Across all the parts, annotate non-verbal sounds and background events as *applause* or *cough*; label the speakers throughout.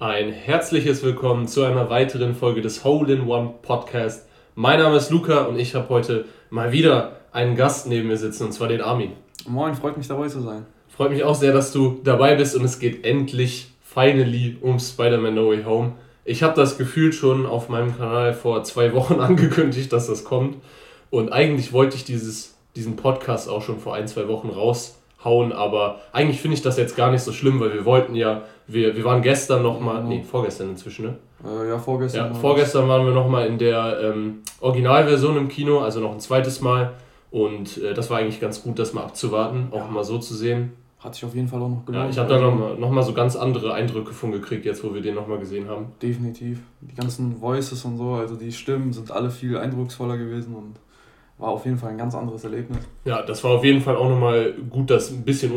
Speaker 1: Ein herzliches Willkommen zu einer weiteren Folge des Hole in One Podcast. Mein Name ist Luca und ich habe heute mal wieder einen Gast neben mir sitzen, und zwar den Armin.
Speaker 2: Moin, freut mich dabei zu sein.
Speaker 1: Freut mich auch sehr, dass du dabei bist und es geht endlich, finally, um Spider-Man No Way Home. Ich habe das Gefühl schon auf meinem Kanal vor zwei Wochen *laughs* angekündigt, dass das kommt. Und eigentlich wollte ich dieses, diesen Podcast auch schon vor ein, zwei Wochen raushauen, aber eigentlich finde ich das jetzt gar nicht so schlimm, weil wir wollten ja, wir, wir waren gestern nochmal, nee, vorgestern inzwischen, ne?
Speaker 2: Äh, ja, vorgestern.
Speaker 1: Ja, vorgestern waren wir nochmal in der ähm, Originalversion im Kino, also noch ein zweites Mal. Und äh, das war eigentlich ganz gut, das mal abzuwarten, auch ja. mal so zu sehen.
Speaker 2: Hat sich auf jeden Fall auch noch
Speaker 1: gelohnt. Ja, ich habe da nochmal noch mal so ganz andere Eindrücke von gekriegt, jetzt wo wir den nochmal gesehen haben.
Speaker 2: Definitiv. Die ganzen Voices und so, also die Stimmen sind alle viel eindrucksvoller gewesen und war auf jeden Fall ein ganz anderes Erlebnis.
Speaker 1: Ja, das war auf jeden Fall auch nochmal gut, das ein bisschen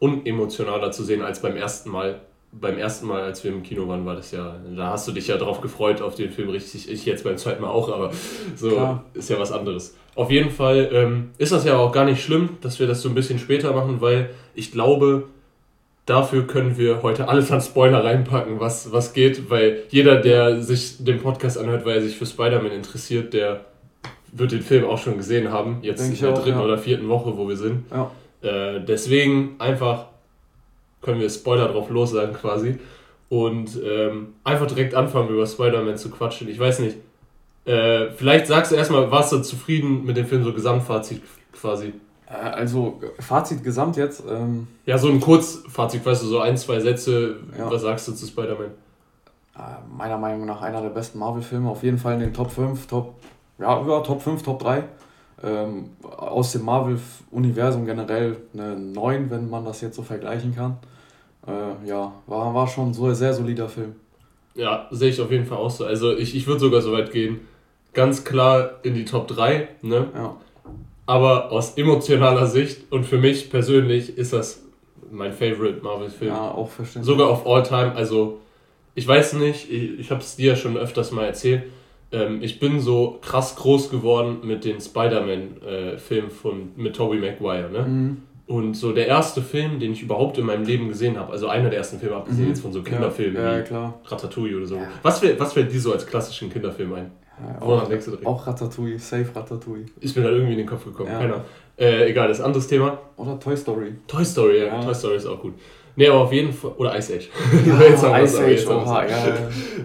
Speaker 1: unemotionaler zu sehen als beim ersten Mal beim ersten Mal, als wir im Kino waren, war das ja, da hast du dich ja drauf gefreut auf den Film, richtig, ich jetzt beim zweiten Mal auch, aber so Klar. ist ja was anderes. Auf jeden Fall ähm, ist das ja auch gar nicht schlimm, dass wir das so ein bisschen später machen, weil ich glaube, dafür können wir heute alles an Spoiler reinpacken, was, was geht, weil jeder, der sich den Podcast anhört, weil er sich für Spider-Man interessiert, der wird den Film auch schon gesehen haben, jetzt Denk in der dritten ja. oder vierten Woche, wo wir sind. Ja. Äh, deswegen einfach können wir Spoiler drauf lossagen quasi. Und ähm, einfach direkt anfangen, über Spider-Man zu quatschen. Ich weiß nicht. Äh, vielleicht sagst du erstmal, warst du zufrieden mit dem Film, so Gesamtfazit quasi?
Speaker 2: Äh, also, Fazit gesamt jetzt. Ähm
Speaker 1: ja, so ein Kurzfazit, weißt du, so ein, zwei Sätze. Ja. Was sagst du zu Spider-Man?
Speaker 2: Äh, meiner Meinung nach einer der besten Marvel-Filme. Auf jeden Fall in den Top 5, Top, ja, über Top 5, Top 3. Ähm, aus dem Marvel-Universum generell eine 9, wenn man das jetzt so vergleichen kann. Äh, ja, war, war schon so ein sehr solider Film.
Speaker 1: Ja, sehe ich auf jeden Fall auch so. Also ich, ich würde sogar so weit gehen, ganz klar in die Top 3, ne? Ja. Aber aus emotionaler Sicht und für mich persönlich ist das mein Favorite Marvel-Film. Ja, auch verständlich. Sogar auf All Time. Also, ich weiß nicht, ich, ich habe es dir schon öfters mal erzählt ähm, ich bin so krass groß geworden mit den Spider-Man-Filmen äh, mit Tobey Maguire, ne? Mhm. Und so der erste Film, den ich überhaupt in meinem Leben gesehen habe, also einer der ersten Filme, abgesehen mhm. jetzt von so Kinderfilmen ja, ja, wie klar. Ratatouille oder so. Ja. Was, fällt, was fällt dir so als klassischen Kinderfilm ein?
Speaker 2: Ja, auch, auch Ratatouille, safe Ratatouille.
Speaker 1: Ist mir da irgendwie in den Kopf gekommen, ja. keiner. Äh, egal, das ist ein anderes Thema.
Speaker 2: Oder Toy Story.
Speaker 1: Toy Story, ja. ja. Toy Story ist auch gut. Nee, aber auf jeden Fall. Oder Ice Age. *laughs* Ja, Ice Age, oha, ja, ja.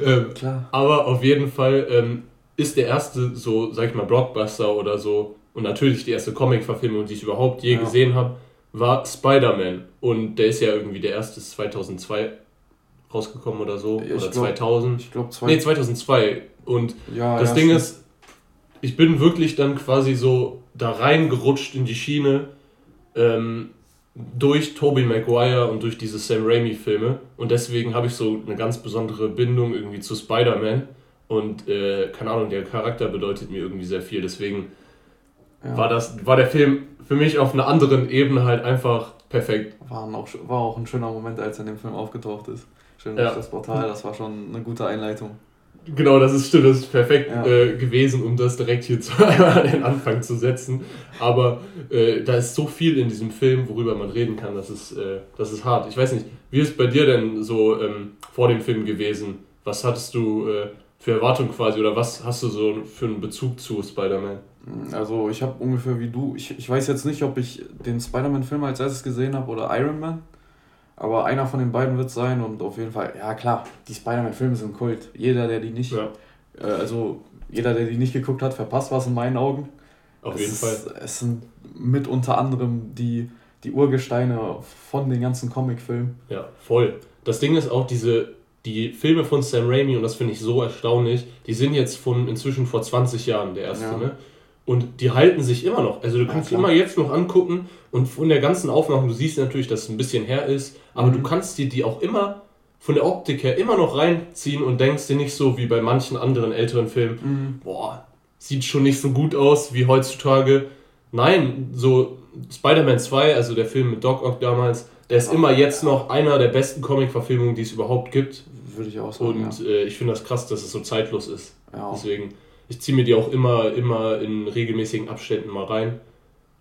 Speaker 1: *laughs* ähm, Klar. Aber auf jeden Fall ähm, ist der erste so, sag ich mal, Blockbuster oder so und natürlich die erste Comic-Verfilmung, die ich überhaupt je ja. gesehen habe, war Spider-Man. Und der ist ja irgendwie der erste 2002 rausgekommen oder so. Ich oder glaub, 2000. Ich glaube, nee, 2002. Und ja, das ja, Ding stimmt. ist, ich bin wirklich dann quasi so da reingerutscht in die Schiene ähm, durch Tobey Maguire und durch diese Sam Raimi-Filme. Und deswegen habe ich so eine ganz besondere Bindung irgendwie zu Spider-Man. Und äh, keine Ahnung, der Charakter bedeutet mir irgendwie sehr viel. Deswegen ja. war, das, war der Film für mich auf einer anderen Ebene halt einfach perfekt.
Speaker 2: War auch, war auch ein schöner Moment, als er in dem Film aufgetaucht ist. Schön durch ja. das Portal, das war schon eine gute Einleitung.
Speaker 1: Genau, das ist stimmt, das ist perfekt ja. äh, gewesen, um das direkt hier *laughs* zu, an den Anfang zu setzen. Aber äh, da ist so viel in diesem Film, worüber man reden kann, das ist, äh, das ist hart. Ich weiß nicht, wie ist bei dir denn so ähm, vor dem Film gewesen? Was hattest du äh, für Erwartungen quasi oder was hast du so für einen Bezug zu Spider-Man?
Speaker 2: Also ich habe ungefähr wie du, ich, ich weiß jetzt nicht, ob ich den Spider-Man-Film als erstes gesehen habe oder Iron Man, aber einer von den beiden wird es sein und auf jeden Fall, ja klar, die Spider-Man-Filme sind Kult. Jeder, der die nicht, ja. äh, also jeder, der die nicht geguckt hat, verpasst was in meinen Augen. Auf es jeden ist, Fall. Es sind mit unter anderem die, die Urgesteine von den ganzen Comic-Filmen.
Speaker 1: Ja, voll. Das Ding ist auch diese die Filme von Sam Raimi, und das finde ich so erstaunlich, die sind jetzt von inzwischen vor 20 Jahren der erste, ja. ne? Und die halten sich immer noch. Also du kannst ja, immer jetzt noch angucken und von der ganzen Aufnahme, du siehst natürlich, dass es ein bisschen her ist, aber mhm. du kannst dir die auch immer von der Optik her immer noch reinziehen und denkst dir nicht so wie bei manchen anderen älteren Filmen, mhm. boah, sieht schon nicht so gut aus wie heutzutage. Nein, so Spider-Man 2, also der Film mit Doc Ock damals, der ist immer jetzt noch einer der besten Comic-Verfilmungen, die es überhaupt gibt. Würde ich auch sagen. Und ja. äh, ich finde das krass, dass es so zeitlos ist. Ja. Deswegen, ich ziehe mir die auch immer, immer in regelmäßigen Abständen mal rein.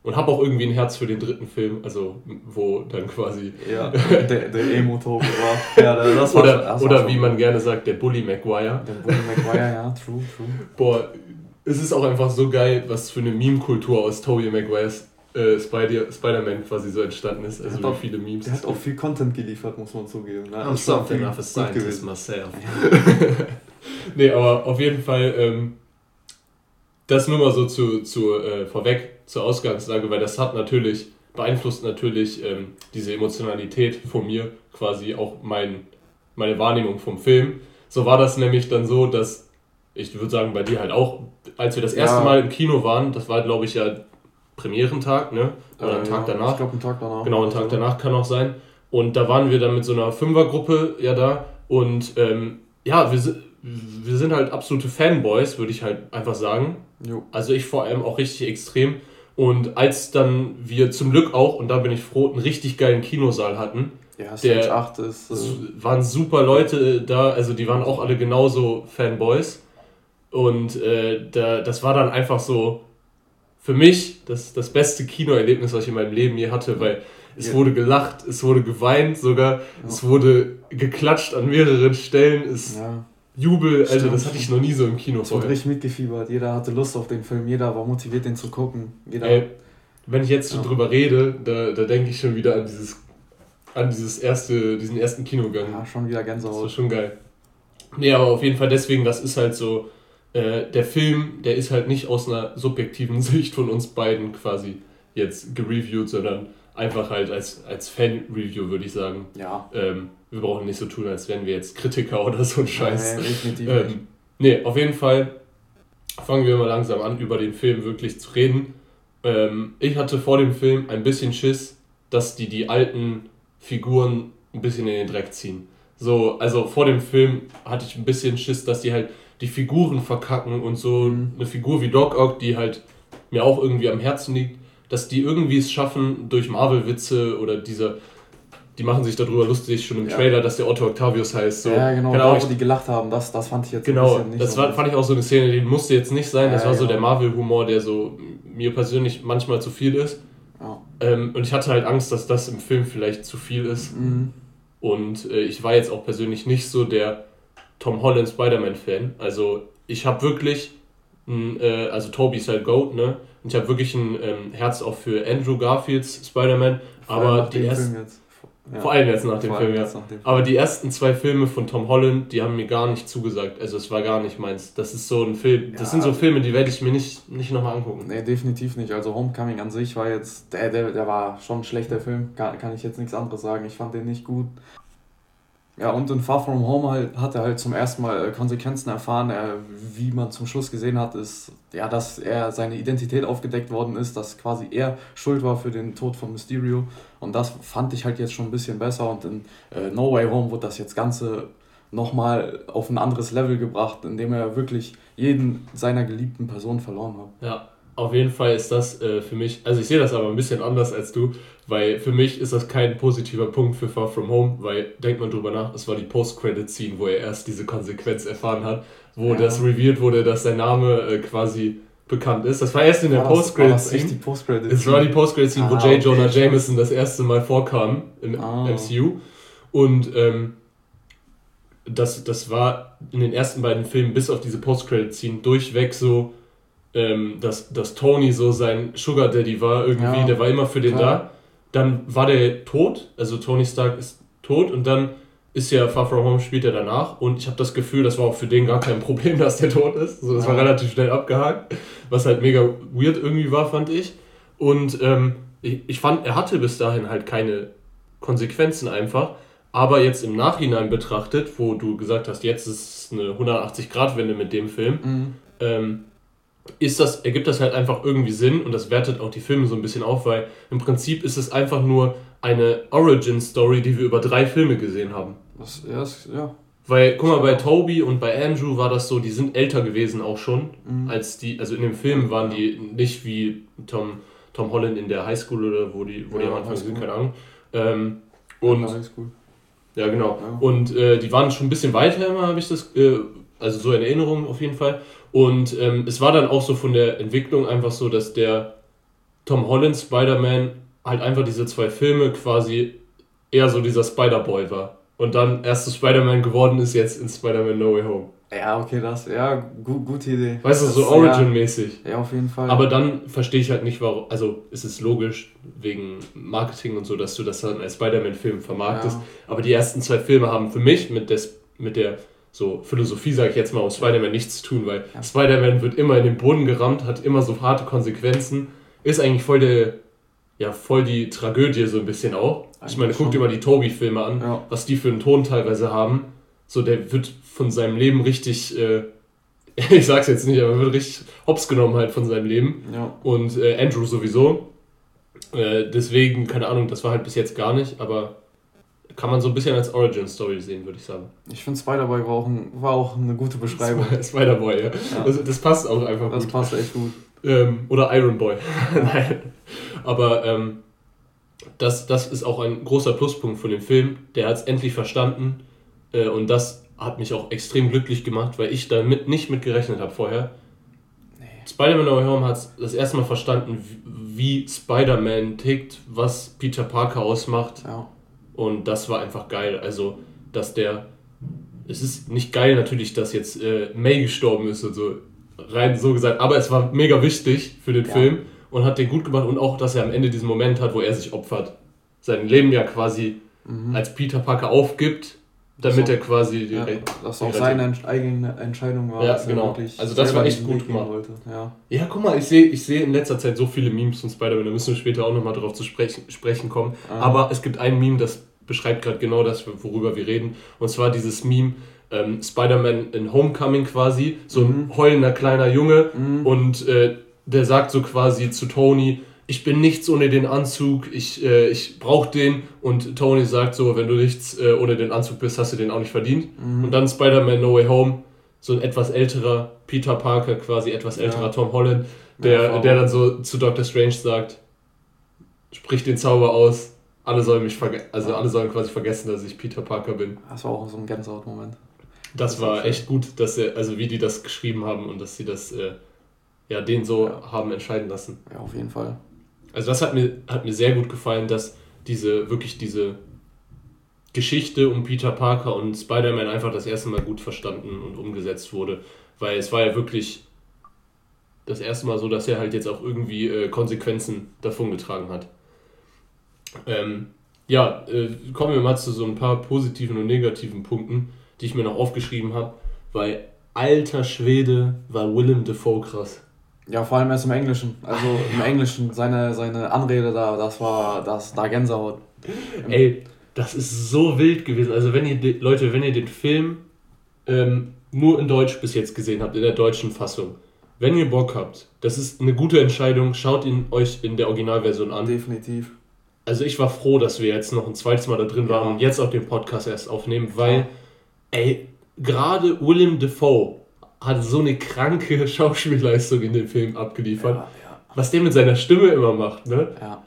Speaker 1: und habe auch irgendwie ein Herz für den dritten Film, also wo dann quasi. Ja, *laughs* der, der Emo-Tobe war. Ja, das war oder das oder wie man gerne sagt, der Bully Maguire. Der Bully Maguire, ja, true, true. Boah, es ist auch einfach so geil, was für eine Meme-Kultur aus Tobey Maguires äh, Spider-Man quasi so entstanden ist. Also wie
Speaker 2: auch,
Speaker 1: viele
Speaker 2: Memes. Der hat auch viel Content geliefert, muss man zugeben. Ne? I'm something of a scientist
Speaker 1: myself. *laughs* nee, aber auf jeden Fall, ähm, das nur mal so zu, zu äh, vorweg zur Ausgangslage, weil das hat natürlich, beeinflusst natürlich ähm, diese Emotionalität von mir quasi auch mein, meine Wahrnehmung vom Film. So war das nämlich dann so, dass ich würde sagen, bei dir halt auch, als wir das erste ja. Mal im Kino waren, das war glaube ich ja Premierentag, ne? Oder äh, ein Tag ja, danach. Ich glaube, ein Tag danach. Genau, ein Tag danach kann auch sein. Und da waren wir dann mit so einer Fünfergruppe ja da. Und ähm, ja, wir, wir sind halt absolute Fanboys, würde ich halt einfach sagen. Jo. Also ich vor allem auch richtig extrem. Und als dann wir zum Glück auch, und da bin ich froh, einen richtig geilen Kinosaal hatten. Ja, Stage 8 ist. Äh waren super Leute da, also die waren auch alle genauso Fanboys. Und äh, da, das war dann einfach so, für mich das, das beste Kinoerlebnis, was ich in meinem Leben je hatte, weil es ja. wurde gelacht, es wurde geweint sogar, ja. es wurde geklatscht an mehreren Stellen, es ja. Jubel, also das hatte ich noch nie so im Kino
Speaker 2: vorher. Wurde richtig mitgefiebert, jeder hatte Lust auf den Film, jeder war motiviert, den zu gucken. Jeder
Speaker 1: Ey, wenn ich jetzt so drüber rede, da, da denke ich schon wieder an dieses, an dieses erste, diesen ersten Kinogang. Ja, schon wieder Gänsehaut. Das war schon geil. Nee, aber auf jeden Fall deswegen, das ist halt so, äh, der Film, der ist halt nicht aus einer subjektiven *laughs* Sicht von uns beiden quasi jetzt gereviewt, sondern einfach halt als, als Fan-Review, würde ich sagen. Ja. Ähm, wir brauchen nicht so tun, als wären wir jetzt Kritiker oder so ein Scheiß. Nee, definitiv ähm. Nee, auf jeden Fall fangen wir mal langsam an, über den Film wirklich zu reden. Ähm, ich hatte vor dem Film ein bisschen Schiss, dass die die alten Figuren ein bisschen in den Dreck ziehen. So, also vor dem Film hatte ich ein bisschen Schiss, dass die halt die Figuren verkacken und so mhm. eine Figur wie Doc Ock, die halt mir auch irgendwie am Herzen liegt, dass die irgendwie es schaffen, durch Marvel-Witze oder diese, die machen sich darüber lustig, schon im ja. Trailer, dass der Otto Octavius heißt. So. Ja,
Speaker 2: genau, da, wo die gelacht haben, das, das fand ich jetzt
Speaker 1: genau, nicht das war, fand ich auch so eine Szene, die musste jetzt nicht sein, das ja, war so genau. der Marvel-Humor, der so mir persönlich manchmal zu viel ist. Ja. Ähm, und ich hatte halt Angst, dass das im Film vielleicht zu viel ist. Mhm. Und äh, ich war jetzt auch persönlich nicht so der Tom Holland Spider-Man-Fan. Also ich habe wirklich, ein, äh, also Toby ist halt Goat, ne? Und ich habe wirklich ein ähm, Herz auch für Andrew Garfields Spider-Man. Aber die ersten, ja. Vor allem jetzt nach dem Film, ja. Dem Film. Aber die ersten zwei Filme von Tom Holland, die haben mir gar nicht zugesagt. Also es war gar nicht meins. Das ist so ein Film, das sind so Filme, die werde ich mir nicht, nicht nochmal angucken.
Speaker 2: Nee, definitiv nicht. Also Homecoming an sich war jetzt, der, der, der war schon ein schlechter Film, kann, kann ich jetzt nichts anderes sagen. Ich fand den nicht gut. Ja, und in Far From Home halt, hat er halt zum ersten Mal äh, Konsequenzen erfahren. Er, wie man zum Schluss gesehen hat, ist, ja, dass er seine Identität aufgedeckt worden ist, dass quasi er schuld war für den Tod von Mysterio. Und das fand ich halt jetzt schon ein bisschen besser. Und in äh, No Way Home wird das jetzt Ganze nochmal auf ein anderes Level gebracht, indem er wirklich jeden seiner geliebten Personen verloren hat.
Speaker 1: Ja, auf jeden Fall ist das äh, für mich, also ich sehe das aber ein bisschen anders als du, weil für mich ist das kein positiver Punkt für Far From Home, weil denkt man drüber nach, es war die Post-Credit-Scene, wo er erst diese Konsequenz erfahren hat, wo ja. das revealed wurde, dass sein Name äh, quasi bekannt ist. Das war erst in der Post-Credit-Scene. Post es war die Post-Credit-Scene, wo ah, J. Jonah okay. Jameson das erste Mal vorkam im ah. MCU. Und ähm, das, das war in den ersten beiden Filmen bis auf diese Post-Credit-Scene durchweg so ähm, dass, dass Tony so sein Sugar Daddy war irgendwie, ja, der war immer für den klar. da. Dann war der tot, also Tony Stark ist tot und dann ist ja Far From Home spielt er danach und ich habe das Gefühl, das war auch für den gar kein Problem, *laughs* dass der tot ist. So, das war relativ schnell abgehakt, was halt mega weird irgendwie war, fand ich. Und ähm, ich, ich fand, er hatte bis dahin halt keine Konsequenzen einfach. Aber jetzt im Nachhinein betrachtet, wo du gesagt hast, jetzt ist es eine 180-Grad-Wende mit dem Film, mhm. ähm, ist das, ergibt das halt einfach irgendwie Sinn und das wertet auch die Filme so ein bisschen auf, weil im Prinzip ist es einfach nur eine Origin-Story, die wir über drei Filme gesehen haben. Das, ja, das, ja. Weil, guck mal, bei Toby und bei Andrew war das so, die sind älter gewesen auch schon, mhm. als die, also in dem Film waren die nicht wie Tom, Tom Holland in der Highschool oder wo die, wo ja, die am Anfang sind, keine Ahnung. Ähm, und, ja, genau. Ja. Und äh, die waren schon ein bisschen weiter immer, habe ich das, äh, also so in Erinnerung auf jeden Fall. Und ähm, es war dann auch so von der Entwicklung einfach so, dass der Tom Holland Spider-Man halt einfach diese zwei Filme quasi eher so dieser Spider-Boy war. Und dann erst zu Spider-Man geworden ist, jetzt in Spider-Man No Way Home.
Speaker 2: Ja, okay, das, ja, gut, gute Idee.
Speaker 1: Weißt
Speaker 2: du,
Speaker 1: so Origin-mäßig.
Speaker 2: Ja, ja, auf jeden Fall.
Speaker 1: Aber dann verstehe ich halt nicht, warum, also es ist logisch, wegen Marketing und so, dass du das dann als Spider-Man-Film vermarktest. Ja. Aber die ersten zwei Filme haben für mich mit, des, mit der so Philosophie, sage ich jetzt mal, um Spider-Man nichts zu tun, weil ja. Spider-Man wird immer in den Boden gerammt, hat immer so harte Konsequenzen, ist eigentlich voll der, ja, voll die Tragödie so ein bisschen auch. Eigentlich ich meine, guck dir mal die Toby-Filme an, ja. was die für einen Ton teilweise haben. So, der wird von seinem Leben richtig, äh, *laughs* ich sag's jetzt nicht, aber wird richtig hops genommen halt von seinem Leben. Ja. Und äh, Andrew sowieso. Äh, deswegen, keine Ahnung, das war halt bis jetzt gar nicht, aber kann man so ein bisschen als Origin-Story sehen, würde ich sagen.
Speaker 2: Ich finde Spider-Boy war, auch war auch eine gute Beschreibung. *laughs*
Speaker 1: Spider-Boy, ja. ja. Also, das passt auch einfach
Speaker 2: das gut. Das passt echt gut.
Speaker 1: Ähm, oder Iron Boy. *laughs* Nein. Aber ähm, das, das ist auch ein großer Pluspunkt von dem Film. Der hat es endlich verstanden. Äh, und das hat mich auch extrem glücklich gemacht, weil ich damit nicht mit gerechnet habe vorher. Nee. Spider-Man No Home hat das erste Mal verstanden, wie, wie Spider-Man tickt, was Peter Parker ausmacht. Ja und das war einfach geil. Also, dass der. Es ist nicht geil natürlich, dass jetzt äh, May gestorben ist und so. Rein so gesagt. Aber es war mega wichtig für den ja. Film und hat den gut gemacht. Und auch, dass er am Ende diesen Moment hat, wo er sich opfert. Sein Leben ja quasi mhm. als Peter Parker aufgibt, damit so, er quasi die
Speaker 2: ja, Das auch seine eigene Entscheidung war. Ja, genau.
Speaker 1: Also das war echt gut gemacht. Ja. ja, guck mal, ich sehe ich seh in letzter Zeit so viele Memes von Spider-Man, da müssen wir später auch nochmal drauf zu sprechen, sprechen kommen. Ah. Aber es gibt ein Meme, das beschreibt gerade genau das, worüber wir reden. Und zwar dieses Meme, ähm, Spider-Man in Homecoming quasi, so ein mhm. heulender kleiner Junge mhm. und äh, der sagt so quasi zu Tony, ich bin nichts ohne den Anzug, ich, äh, ich brauche den. Und Tony sagt so, wenn du nichts äh, ohne den Anzug bist, hast du den auch nicht verdient. Mhm. Und dann Spider-Man No Way Home, so ein etwas älterer Peter Parker, quasi etwas älterer ja. Tom Holland, der, ja, der dann so zu Doctor Strange sagt, spricht den Zauber aus, alle sollen mich also alle sollen quasi vergessen, dass ich Peter Parker bin.
Speaker 2: Das war auch so ein Gänsehaut-Moment.
Speaker 1: Das, das war echt gut, dass er, also wie die das geschrieben haben und dass sie das, äh, ja, den so ja. haben entscheiden lassen.
Speaker 2: Ja, auf jeden Fall.
Speaker 1: Also das hat mir, hat mir sehr gut gefallen, dass diese, wirklich diese Geschichte um Peter Parker und Spider-Man einfach das erste Mal gut verstanden und umgesetzt wurde. Weil es war ja wirklich das erste Mal so, dass er halt jetzt auch irgendwie äh, Konsequenzen davongetragen hat. Ähm, ja, äh, kommen wir mal zu so ein paar positiven und negativen Punkten, die ich mir noch aufgeschrieben habe, weil alter Schwede war Willem Dafoe krass.
Speaker 2: Ja, vor allem erst im Englischen. Also im Englischen, seine, seine Anrede da, das war das da Gänsehaut.
Speaker 1: Ey, das ist so wild gewesen. Also wenn ihr, Leute, wenn ihr den Film ähm, nur in Deutsch bis jetzt gesehen habt, in der deutschen Fassung, wenn ihr Bock habt, das ist eine gute Entscheidung, schaut ihn euch in der Originalversion an.
Speaker 2: Definitiv
Speaker 1: also ich war froh, dass wir jetzt noch ein zweites Mal da drin waren ja. und jetzt auch den Podcast erst aufnehmen, weil, ey, gerade Willem Dafoe hat so eine kranke *laughs* Schauspielleistung in dem Film abgeliefert. Ja, was der mit seiner Stimme immer macht, ne? Ja.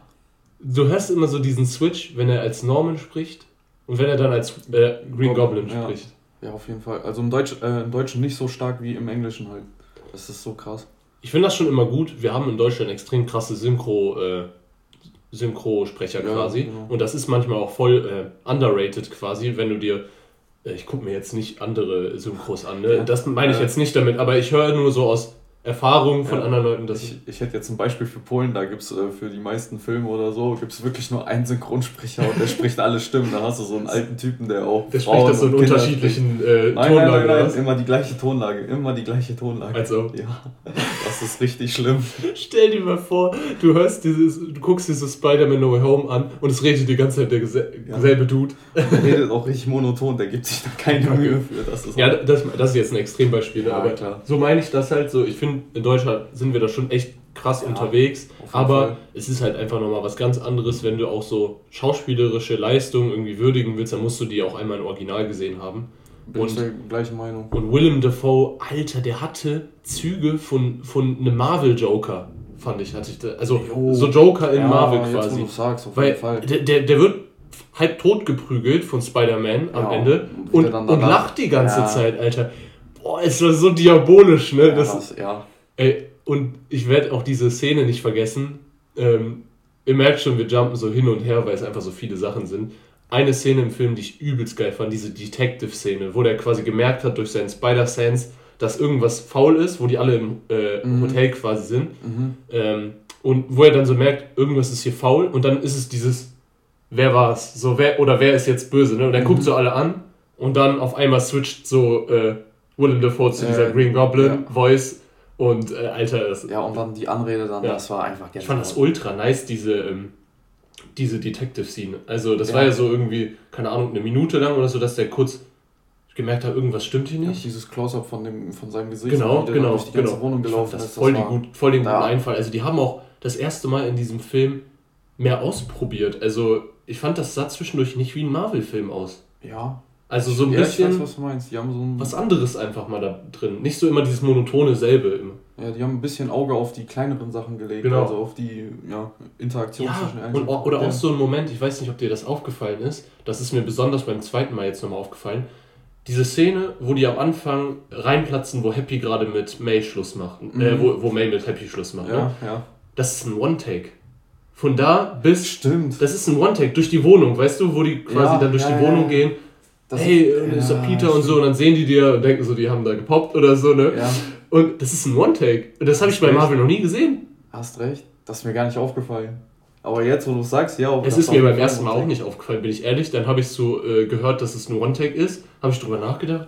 Speaker 1: Du hörst immer so diesen Switch, wenn er als Norman spricht und wenn er dann als äh, Green Goblin,
Speaker 2: Goblin spricht. Ja, auf jeden Fall. Also im, Deutsch, äh, im Deutschen nicht so stark wie im Englischen halt. Das ist so krass.
Speaker 1: Ich finde das schon immer gut. Wir haben in Deutschland extrem krasse Synchro- äh, Synchrosprecher ja, quasi. Genau. Und das ist manchmal auch voll äh, underrated quasi, wenn du dir. Äh, ich gucke mir jetzt nicht andere Synchros an, ne? Das meine ich jetzt nicht damit, aber ich höre nur so aus Erfahrungen von ja, anderen Leuten.
Speaker 2: Dass ich, ich hätte jetzt ein Beispiel für Polen, da gibt es äh, für die meisten Filme oder so, gibt es wirklich nur einen Synchronsprecher und der spricht alle Stimmen. Da hast du so einen alten Typen, der auch. Der Frauen spricht das so in unterschiedlichen äh, nein, Tonlagen. Nein, nein, nein, immer die gleiche Tonlage, immer die gleiche Tonlage. Also. *laughs* Ja, das ist richtig schlimm.
Speaker 1: Stell dir mal vor, du hörst dieses, du guckst dieses Spider-Man No Way Home an und es redet die ganze Zeit der selbe ja. Dude.
Speaker 2: Der redet auch richtig monoton, der gibt sich da keine Mühe für.
Speaker 1: Das ist ja, das, das ist jetzt ein Extrembeispiel, ja, aber klar. so meine ich das halt so. Ich finde, in Deutschland sind wir da schon echt krass ja, unterwegs, aber Fall. es ist halt einfach nochmal was ganz anderes, wenn du auch so schauspielerische Leistungen irgendwie würdigen willst, dann musst du die auch einmal im Original gesehen haben.
Speaker 2: Bin und, der gleichen Meinung.
Speaker 1: Und Willem Dafoe, Alter, der hatte Züge von, von einem Marvel-Joker, fand ich. Hatte ich da, also jo. so Joker in ja, Marvel quasi. Jetzt, sagst, auf Weil jeden Fall. Der, der, der wird halb tot geprügelt von Spider-Man am ja, Ende und, und lacht die ganze ja. Zeit, Alter. Boah, es war so diabolisch, ne? das, das ja. Ey, und ich werde auch diese Szene nicht vergessen, ähm, ihr merkt schon, wir jumpen so hin und her, weil es einfach so viele Sachen sind. Eine Szene im Film, die ich übelst geil fand, diese Detective-Szene, wo der quasi gemerkt hat durch seinen Spider-Sense, dass irgendwas faul ist, wo die alle im äh, mhm. Hotel quasi sind. Mhm. Ähm, und wo er dann so merkt, irgendwas ist hier faul und dann ist es dieses, wer war es? So, wer, oder wer ist jetzt böse? Ne? Und er mhm. guckt so alle an und dann auf einmal switcht so äh, Willem Dafoe zu dieser äh, Green Goblin ja. Voice und äh, Alter ist.
Speaker 2: Ja, und dann die Anrede dann, ja. das war einfach
Speaker 1: genial. Ich fand das ultra nice, diese, ähm, diese Detective-Scene. Also, das ja. war ja so irgendwie, keine Ahnung, eine Minute lang oder so, dass der kurz gemerkt hat, irgendwas stimmt hier nicht.
Speaker 2: Ja, dieses Close-up von, von seinem Gesicht, genau, genau, durch die ganze genau. Wohnung gelaufen
Speaker 1: das ist. Voll, das die gut, voll den guten Einfall. Also, die haben auch das erste Mal in diesem Film mehr ausprobiert. Also, ich fand, das sah zwischendurch nicht wie ein Marvel-Film aus. Ja, also so ein ja, bisschen. Ich weiß, was du meinst. Die haben so ein was anderes einfach mal da drin. Nicht so immer dieses monotone selbe immer.
Speaker 2: Ja, die haben ein bisschen Auge auf die kleineren Sachen gelegt, genau. also auf die ja, Interaktion ja,
Speaker 1: zwischen allen. Und, oder auch so ein Moment, ich weiß nicht, ob dir das aufgefallen ist, das ist mir besonders beim zweiten Mal jetzt nochmal aufgefallen. Diese Szene, wo die am Anfang reinplatzen, wo Happy gerade mit May Schluss macht. Äh, mhm. Äh, wo, wo May mit Happy Schluss macht. Ja, ne? ja. Das ist ein One-Take. Von da bis. Stimmt. Das ist ein One-Take durch die Wohnung, weißt du, wo die quasi ja, dann durch die Wohnung gehen das hey, ist, ist ja, Peter und so, und dann sehen die dir und denken so, die haben da gepoppt oder so, ne? Ja. Und das ist ein One-Take. Und das habe ich bei Marvel noch nie gesehen.
Speaker 2: Hast recht. Das ist mir gar nicht aufgefallen. Aber jetzt, wo du sagst, ja.
Speaker 1: Es ist mir beim ersten Mal auch nicht aufgefallen, bin ich ehrlich. Dann habe ich so äh, gehört, dass es ein One-Take ist. Habe ich drüber nachgedacht.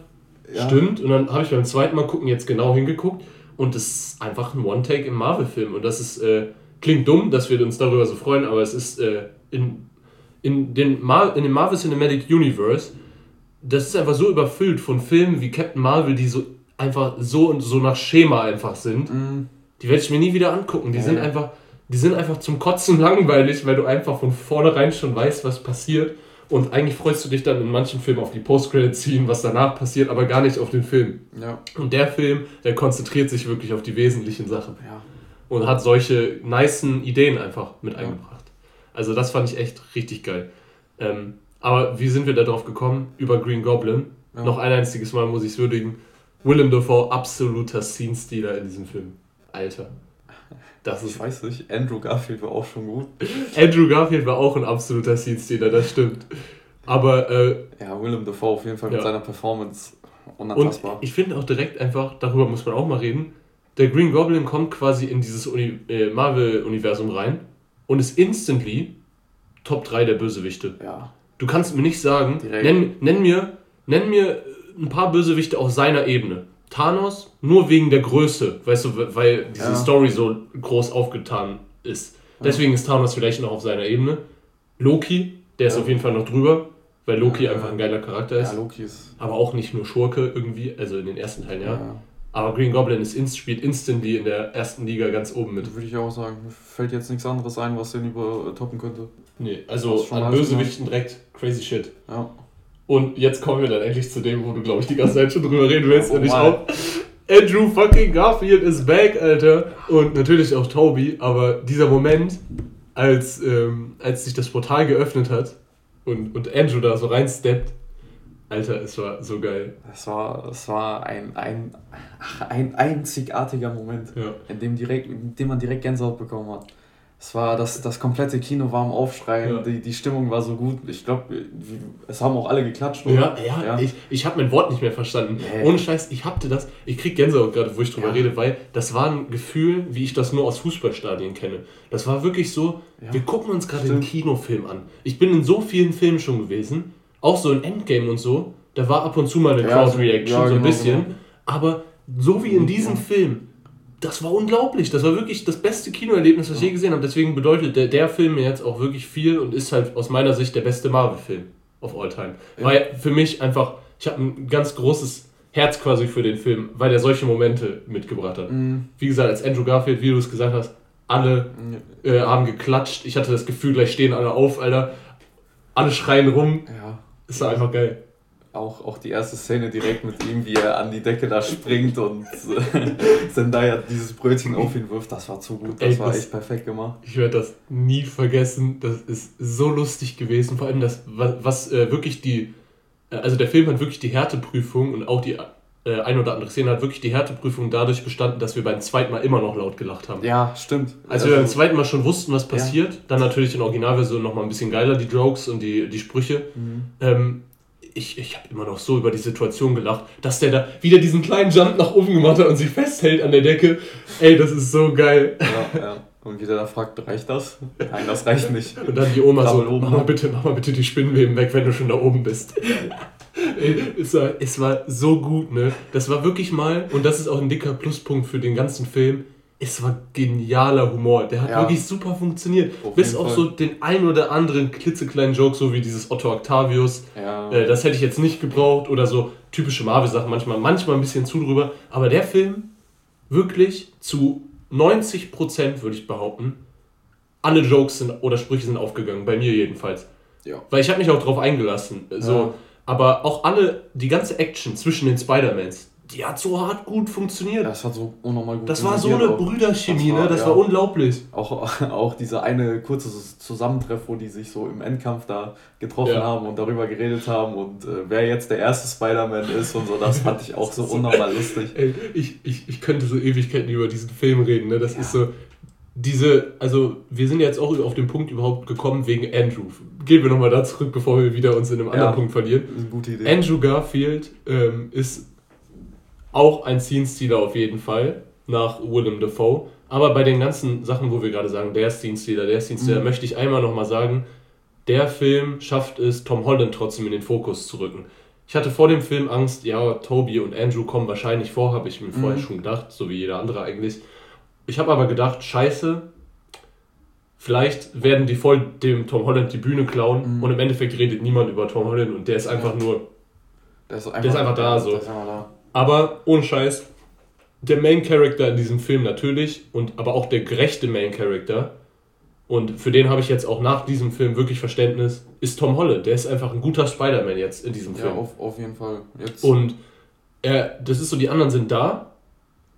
Speaker 1: Ja. Stimmt. Und dann habe ich beim zweiten Mal gucken jetzt genau hingeguckt. Und es ist einfach ein One-Take im Marvel-Film. Und das ist, äh, klingt dumm, dass wir uns darüber so freuen, aber es ist äh, in, in, den Mar in dem Marvel Cinematic Universe das ist einfach so überfüllt von Filmen wie Captain Marvel, die so einfach so und so nach Schema einfach sind. Mm. Die werde ich mir nie wieder angucken. Die ja, sind einfach, die sind einfach zum Kotzen *laughs* langweilig, weil du einfach von vornherein schon weißt, was passiert. Und eigentlich freust du dich dann in manchen Filmen auf die Post-Credit-Scene, was danach passiert, aber gar nicht auf den Film. Ja. Und der Film, der konzentriert sich wirklich auf die wesentlichen Sachen. Und hat solche nicen Ideen einfach mit eingebracht. Also das fand ich echt richtig geil. Ähm, aber wie sind wir da drauf gekommen? Über Green Goblin. Ja. Noch ein einziges Mal muss ich es würdigen. Willem Dafoe, absoluter Scene-Stealer in diesem Film. Alter.
Speaker 2: Das ist ich weiß nicht, Andrew Garfield war auch schon gut.
Speaker 1: Andrew Garfield war auch ein absoluter Scene-Stealer, das stimmt. Aber. Äh,
Speaker 2: ja, Willem Dafoe auf jeden Fall mit seiner Performance
Speaker 1: unantastbar. Und ich finde auch direkt einfach, darüber muss man auch mal reden, der Green Goblin kommt quasi in dieses Uni äh, Marvel-Universum rein und ist instantly Top 3 der Bösewichte. Ja. Du kannst mir nicht sagen, nenn, nenn, mir, nenn mir ein paar Bösewichte auf seiner Ebene. Thanos nur wegen der Größe, weißt du, weil diese ja. Story so groß aufgetan ist. Deswegen ist Thanos vielleicht noch auf seiner Ebene. Loki, der ist ja. auf jeden Fall noch drüber, weil Loki ja, einfach ein geiler Charakter ist. Ja, Loki ist. Aber auch nicht nur Schurke irgendwie, also in den ersten Teilen, ja. Aber Green Goblin ist inst, spielt instantly in der ersten Liga ganz oben mit.
Speaker 2: Würde ich auch sagen. Mir fällt jetzt nichts anderes ein, was den übertoppen könnte.
Speaker 1: Nee, also an Bösewichten direkt crazy shit. Ja. Und jetzt kommen wir dann endlich zu dem, wo du, glaube ich, die ganze Zeit schon drüber reden willst. Oh, und ich auch. Andrew fucking Garfield is back, Alter. Und natürlich auch Toby, aber dieser Moment, als, ähm, als sich das Portal geöffnet hat und, und Andrew da so reinsteppt, Alter, es war so geil.
Speaker 2: Es war, es war ein, ein, ein einzigartiger Moment, ja. in, dem direkt, in dem man direkt Gänsehaut bekommen hat. Es war das, das komplette Kino war am Aufschreien, ja. die, die Stimmung war so gut. Ich glaube, es haben auch alle geklatscht,
Speaker 1: oder? Ja, ja, ja. ich, ich habe mein Wort nicht mehr verstanden. Nee. Ohne Scheiß, ich hatte das, ich krieg Gänsehaut gerade, wo ich drüber rede, weil das war ein Gefühl, wie ich das nur aus Fußballstadien kenne. Das war wirklich so, wir gucken uns gerade einen Kinofilm an. Ich bin in so vielen Filmen schon gewesen auch so in Endgame und so, da war ab und zu mal eine Crowd-Reaction, ja, so ein genau, bisschen. Genau. Aber so wie in diesem Film, das war unglaublich. Das war wirklich das beste Kinoerlebnis, was ich je gesehen habe. Deswegen bedeutet der, der Film mir jetzt auch wirklich viel und ist halt aus meiner Sicht der beste Marvel-Film of all time. Ja. Weil für mich einfach, ich habe ein ganz großes Herz quasi für den Film, weil er solche Momente mitgebracht hat. Mhm. Wie gesagt, als Andrew Garfield, wie du es gesagt hast, alle äh, haben geklatscht. Ich hatte das Gefühl, gleich stehen alle auf, Alter. Alle schreien rum. Ja. Ist einfach geil.
Speaker 2: Auch, auch die erste Szene direkt mit ihm, wie er an die Decke da springt und *laughs* Zendaya dieses Brötchen auf ihn wirft, das war zu gut, das Ey, war echt perfekt gemacht.
Speaker 1: Ich werde das nie vergessen, das ist so lustig gewesen, vor allem das, was, was äh, wirklich die, äh, also der Film hat wirklich die Härteprüfung und auch die äh, ein oder andere Szene hat wirklich die Härteprüfung dadurch bestanden, dass wir beim zweiten Mal immer noch laut gelacht haben.
Speaker 2: Ja, stimmt.
Speaker 1: Als also, wir beim zweiten Mal schon wussten, was passiert, ja. dann natürlich in Originalversion nochmal ein bisschen geiler, die Jokes und die, die Sprüche. Mhm. Ähm, ich, ich habe immer noch so über die Situation gelacht, dass der da wieder diesen kleinen Jump nach oben gemacht hat und sich festhält an der Decke. Ey, das ist so geil.
Speaker 2: Ja, ja. Und wieder da fragt, reicht das? Nein, das reicht nicht.
Speaker 1: Und dann die Oma so, mach mal, bitte, mach mal bitte die Spinnenweben weg, wenn du schon da oben bist. Ey, es, war, es war so gut, ne? Das war wirklich mal, und das ist auch ein dicker Pluspunkt für den ganzen Film, es war genialer Humor. Der hat ja. wirklich super funktioniert. Auf Bis auf Fall. so den ein oder anderen klitzekleinen Joke, so wie dieses Otto Octavius. Ja. Äh, das hätte ich jetzt nicht gebraucht. Oder so typische Marvel-Sachen manchmal, manchmal ein bisschen zu drüber. Aber der Film, wirklich zu 90 würde ich behaupten, alle Jokes sind oder Sprüche sind aufgegangen. Bei mir jedenfalls. Ja. Weil ich habe mich auch drauf eingelassen. So. Aber auch alle, die ganze Action zwischen den Spider-Mans, die hat so hart gut funktioniert. Das hat so unnormal gut Das war so eine
Speaker 2: Brüderchemie, ne? Das ja. war unglaublich. Auch, auch dieser eine kurze Zusammentreff, wo die sich so im Endkampf da getroffen ja. haben und darüber geredet haben und äh, wer jetzt der erste Spider-Man ist und so, das fand ich auch so *laughs* unnormal lustig.
Speaker 1: Ey, ich, ich, ich könnte so Ewigkeiten über diesen Film reden, ne? Das ja. ist so. Diese, also wir sind jetzt auch auf den Punkt überhaupt gekommen wegen Andrew. Gehen wir nochmal da zurück, bevor wir wieder uns in einem anderen Punkt verlieren. Gute Idee. Andrew Garfield ähm, ist auch ein Scene-Stealer auf jeden Fall, nach Willem Dafoe. Aber bei den ganzen Sachen, wo wir gerade sagen, der Scene-Stealer, der Scene-Stealer, mhm. möchte ich einmal nochmal sagen, der Film schafft es, Tom Holland trotzdem in den Fokus zu rücken. Ich hatte vor dem Film Angst, ja, Toby und Andrew kommen wahrscheinlich vor, habe ich mir mhm. vorher schon gedacht, so wie jeder andere eigentlich. Ich habe aber gedacht, scheiße, vielleicht werden die voll dem Tom Holland die Bühne klauen mhm. und im Endeffekt redet niemand über Tom Holland und der ist einfach nur. Der ist einfach, der ist einfach da so. Ist einfach da. Aber ohne Scheiß, der Main Character in diesem Film natürlich und aber auch der gerechte Main Character und für den habe ich jetzt auch nach diesem Film wirklich Verständnis, ist Tom Holland. Der ist einfach ein guter Spider-Man jetzt in diesem Film.
Speaker 2: Ja, auf, auf jeden Fall.
Speaker 1: Jetzt. Und er, das ist so, die anderen sind da,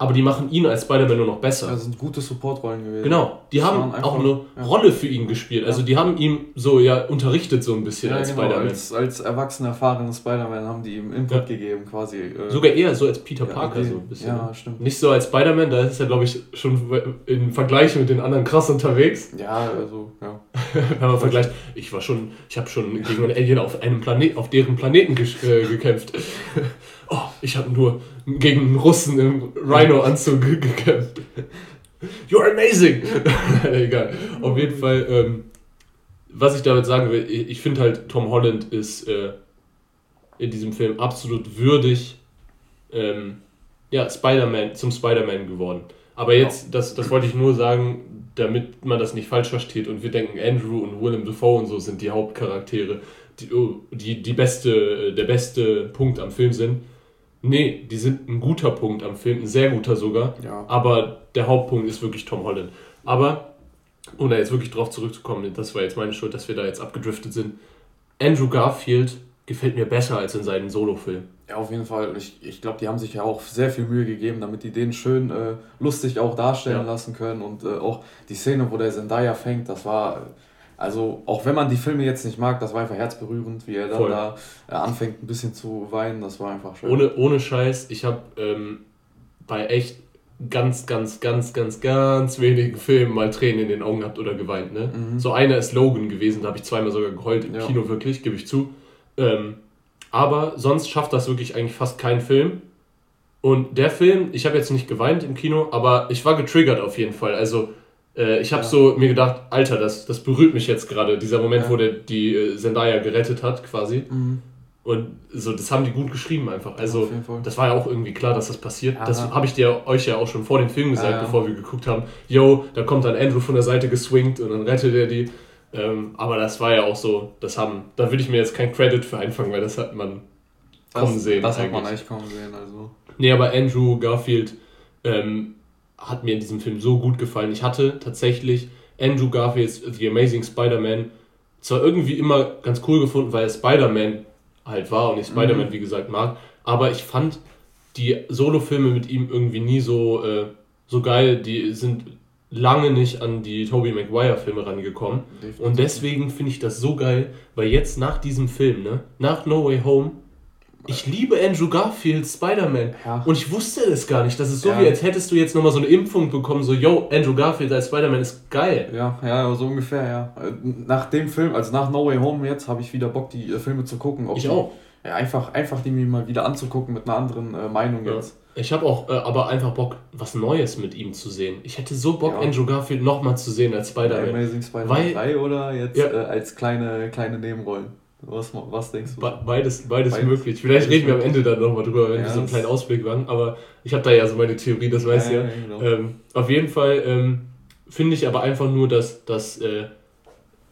Speaker 1: aber die machen ihn als Spider-Man nur noch besser.
Speaker 2: Das sind gute Support-Rollen gewesen.
Speaker 1: Genau, die das haben auch eine ja. Rolle für ihn gespielt. Also die haben ihm so ja unterrichtet so ein bisschen
Speaker 2: ja, als genau. Spider-Man. Als, als erwachsener, erfahrener Spider-Man haben die ihm Input gegeben quasi.
Speaker 1: Äh Sogar eher so als Peter Parker so ein bisschen. Ja, ne? stimmt. Nicht so als Spider-Man, da ist er glaube ich schon im Vergleich mit den anderen krass unterwegs.
Speaker 2: Ja, also, ja. *laughs*
Speaker 1: Wenn man vergleicht, ich war schon, ich habe schon gegen einen Alien auf einem Planet, auf deren Planeten äh, gekämpft *laughs* oh, ich habe nur gegen einen Russen im Rhino-Anzug gekämpft. You're amazing! *laughs* Egal. Auf jeden Fall, ähm, was ich damit sagen will, ich, ich finde halt, Tom Holland ist äh, in diesem Film absolut würdig, ähm, ja, Spider-Man, zum Spider-Man geworden. Aber jetzt, das, das wollte ich nur sagen, damit man das nicht falsch versteht und wir denken, Andrew und Willem Dafoe und so sind die Hauptcharaktere, die, oh, die, die beste, der beste Punkt am Film sind. Nee, die sind ein guter Punkt am Film, ein sehr guter sogar. Ja. Aber der Hauptpunkt ist wirklich Tom Holland. Aber, um da jetzt wirklich drauf zurückzukommen, das war jetzt meine Schuld, dass wir da jetzt abgedriftet sind. Andrew Garfield gefällt mir besser als in seinen Solo-Filmen.
Speaker 2: Ja, auf jeden Fall. Ich, ich glaube, die haben sich ja auch sehr viel Mühe gegeben, damit die den schön äh, lustig auch darstellen ja. lassen können. Und äh, auch die Szene, wo der Zendaya fängt, das war also, auch wenn man die Filme jetzt nicht mag, das war einfach herzberührend, wie er dann Voll. da äh, anfängt, ein bisschen zu weinen. Das war einfach
Speaker 1: schön. Ohne, ohne Scheiß, ich habe ähm, bei echt ganz, ganz, ganz, ganz, ganz wenigen Filmen mal Tränen in den Augen gehabt oder geweint. Ne? Mhm. So einer ist Logan gewesen, da habe ich zweimal sogar geheult im ja. Kino, wirklich, gebe ich zu. Ähm, aber sonst schafft das wirklich eigentlich fast kein Film. Und der Film, ich habe jetzt nicht geweint im Kino, aber ich war getriggert auf jeden Fall. Also äh, ich habe ja. so mir gedacht, Alter, das, das berührt mich jetzt gerade, dieser Moment, ja. wo der die äh, Zendaya gerettet hat, quasi. Mhm. Und so, das haben die gut geschrieben einfach. Also, das war ja auch irgendwie klar, dass das passiert. Ja. Das habe ich dir euch ja auch schon vor dem Film gesagt, bevor wir geguckt haben. Yo, da kommt dann Andrew von der Seite geswingt und dann rettet er die. Ähm, aber das war ja auch so, das haben, da würde ich mir jetzt kein Credit für einfangen, weil das hat man kommen das, sehen. Das eigentlich. hat man echt kommen sehen, also. Nee, aber Andrew Garfield ähm, hat mir in diesem Film so gut gefallen. Ich hatte tatsächlich Andrew Garfields The Amazing Spider-Man zwar irgendwie immer ganz cool gefunden, weil er Spider-Man halt war und ich Spider-Man, mhm. wie gesagt, mag, aber ich fand die Solo-Filme mit ihm irgendwie nie so, äh, so geil. Die sind lange nicht an die Tobey Maguire-Filme rangekommen. Definitiv. Und deswegen finde ich das so geil, weil jetzt nach diesem Film, ne, nach No Way Home, ich liebe Andrew Garfield, Spider-Man. Ja. Und ich wusste es gar nicht. Das ist so ja. wie, als hättest du jetzt nochmal so eine Impfung bekommen, so, yo, Andrew Garfield als Spider-Man ist geil.
Speaker 2: Ja, ja, so ungefähr, ja. Nach dem Film, also nach No Way Home jetzt, habe ich wieder Bock, die äh, Filme zu gucken. ich die, auch. Ja, einfach, einfach die mir mal wieder anzugucken mit einer anderen äh, Meinung ja. jetzt.
Speaker 1: Ich habe auch äh, aber einfach Bock, was Neues mit ihm zu sehen. Ich hätte so Bock, ja. Andrew Garfield nochmal zu sehen als Spider-Man. Amazing
Speaker 2: Spider-Man 3 oder jetzt ja. äh, als kleine, kleine Nebenrollen? Was, was denkst du?
Speaker 1: Beides, beides, beides möglich. Vielleicht beides reden wir am Ende dann nochmal drüber, wenn ja, wir so einen kleinen Ausblick machen. Aber ich habe da ja so meine Theorie, das weißt du ja. ja. Genau. Ähm, auf jeden Fall ähm, finde ich aber einfach nur, dass, dass äh,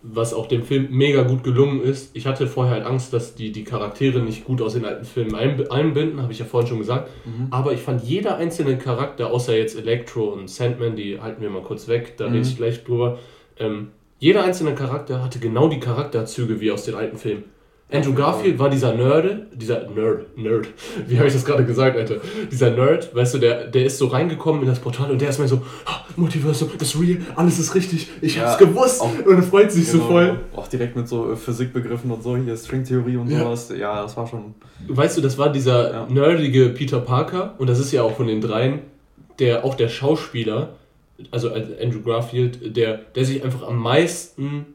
Speaker 1: was auch dem Film mega gut gelungen ist. Ich hatte vorher halt Angst, dass die, die Charaktere nicht gut aus den alten Filmen einbinden, habe ich ja vorhin schon gesagt. Mhm. Aber ich fand jeder einzelne Charakter, außer jetzt Electro und Sandman, die halten wir mal kurz weg, da mhm. rede ich gleich drüber. Ähm, jeder einzelne Charakter hatte genau die Charakterzüge wie aus den alten Filmen. Andrew Garfield war dieser Nerd, dieser Nerd, Nerd, wie habe ich das gerade gesagt, Alter? Dieser Nerd, weißt du, der, der ist so reingekommen in das Portal und der ist mir so, oh, Multiversum ist real, alles ist richtig, ich ja, hab's gewusst auch, und er freut sich genau, so voll.
Speaker 2: Auch direkt mit so Physikbegriffen und so, hier Stringtheorie und ja. sowas, ja, das war schon...
Speaker 1: Weißt du, das war dieser ja. nerdige Peter Parker und das ist ja auch von den dreien, der, auch der Schauspieler, also Andrew Garfield, der, der sich einfach am meisten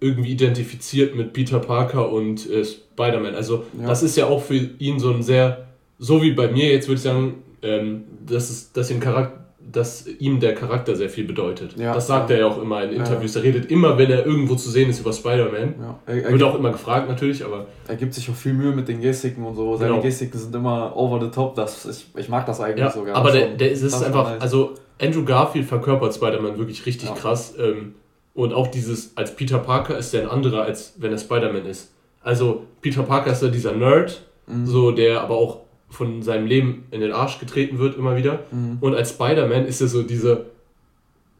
Speaker 1: irgendwie identifiziert mit Peter Parker und äh, Spider-Man. Also ja. das ist ja auch für ihn so ein sehr, so wie bei mir jetzt würde ich sagen, ähm, dass, es, dass, den Charakter, dass ihm der Charakter sehr viel bedeutet. Ja, das sagt ja. er ja auch immer in Interviews. Er redet immer, wenn er irgendwo zu sehen ist, über Spider-Man. Ja. Wird auch immer gefragt natürlich, aber...
Speaker 2: Er gibt sich auch viel Mühe mit den Gestiken und so. Seine genau. Gestiken sind immer over the top. Das, ich, ich mag das eigentlich sogar.
Speaker 1: Aber der, der ist, ist einfach, nice. also Andrew Garfield verkörpert Spider-Man wirklich richtig krass. Ähm, und auch dieses, als Peter Parker ist er ein anderer, als wenn er Spider-Man ist. Also Peter Parker ist ja dieser Nerd, mhm. so der aber auch von seinem Leben in den Arsch getreten wird immer wieder. Mhm. Und als Spider-Man ist er so diese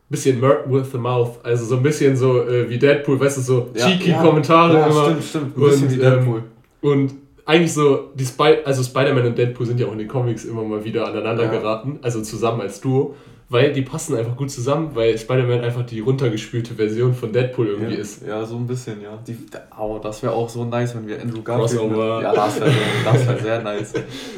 Speaker 1: bisschen Merk with the Mouth, also so ein bisschen so äh, wie Deadpool, weißt du, so ja, cheeky ja, Kommentare ja, immer. Stimmt, stimmt. Ein bisschen und, wie Deadpool. Ähm, und eigentlich so, die Spy also Spider-Man und Deadpool sind ja auch in den Comics immer mal wieder aneinander geraten, also zusammen als Duo weil die passen einfach gut zusammen, weil Spider-Man einfach die runtergespülte Version von Deadpool irgendwie
Speaker 2: ja,
Speaker 1: ist.
Speaker 2: Ja, so ein bisschen, ja. Die, aber das wäre auch so nice, wenn wir Andrew Garfield. Crossover. Ja, das wäre wär *laughs* sehr nice.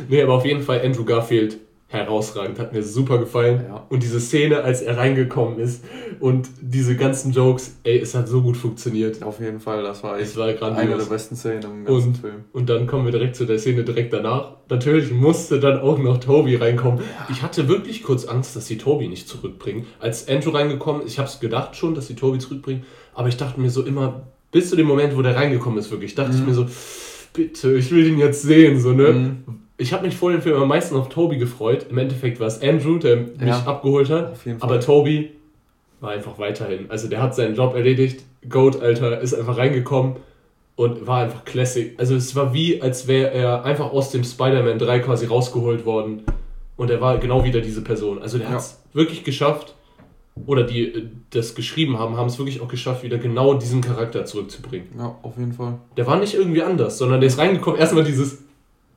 Speaker 1: nee, aber auf jeden Fall Andrew Garfield herausragend, hat mir super gefallen. Ja. Und diese Szene, als er reingekommen ist und diese ganzen Jokes, ey, es hat so gut funktioniert.
Speaker 2: Auf jeden Fall, das war echt war eine der besten Szenen im ganzen
Speaker 1: und, Film. Und dann kommen wir direkt zu der Szene direkt danach. Natürlich musste dann auch noch Toby reinkommen. Ja. Ich hatte wirklich kurz Angst, dass sie Toby nicht zurückbringen. Als Andrew reingekommen ist, ich habe es gedacht schon, dass sie Toby zurückbringen, aber ich dachte mir so immer, bis zu dem Moment, wo der reingekommen ist, wirklich, dachte mhm. ich mir so, bitte, ich will ihn jetzt sehen, so, ne? Mhm ich habe mich vor dem Film am meisten auf Toby gefreut. Im Endeffekt war es Andrew, der mich ja, abgeholt hat. Aber Toby war einfach weiterhin. Also der hat seinen Job erledigt. Goat, Alter, ist einfach reingekommen und war einfach Classic. Also es war wie, als wäre er einfach aus dem Spider-Man 3 quasi rausgeholt worden. Und er war genau wieder diese Person. Also der ja. hat es wirklich geschafft, oder die das geschrieben haben, haben es wirklich auch geschafft, wieder genau diesen Charakter zurückzubringen.
Speaker 2: Ja, auf jeden Fall.
Speaker 1: Der war nicht irgendwie anders, sondern der ist reingekommen, erstmal dieses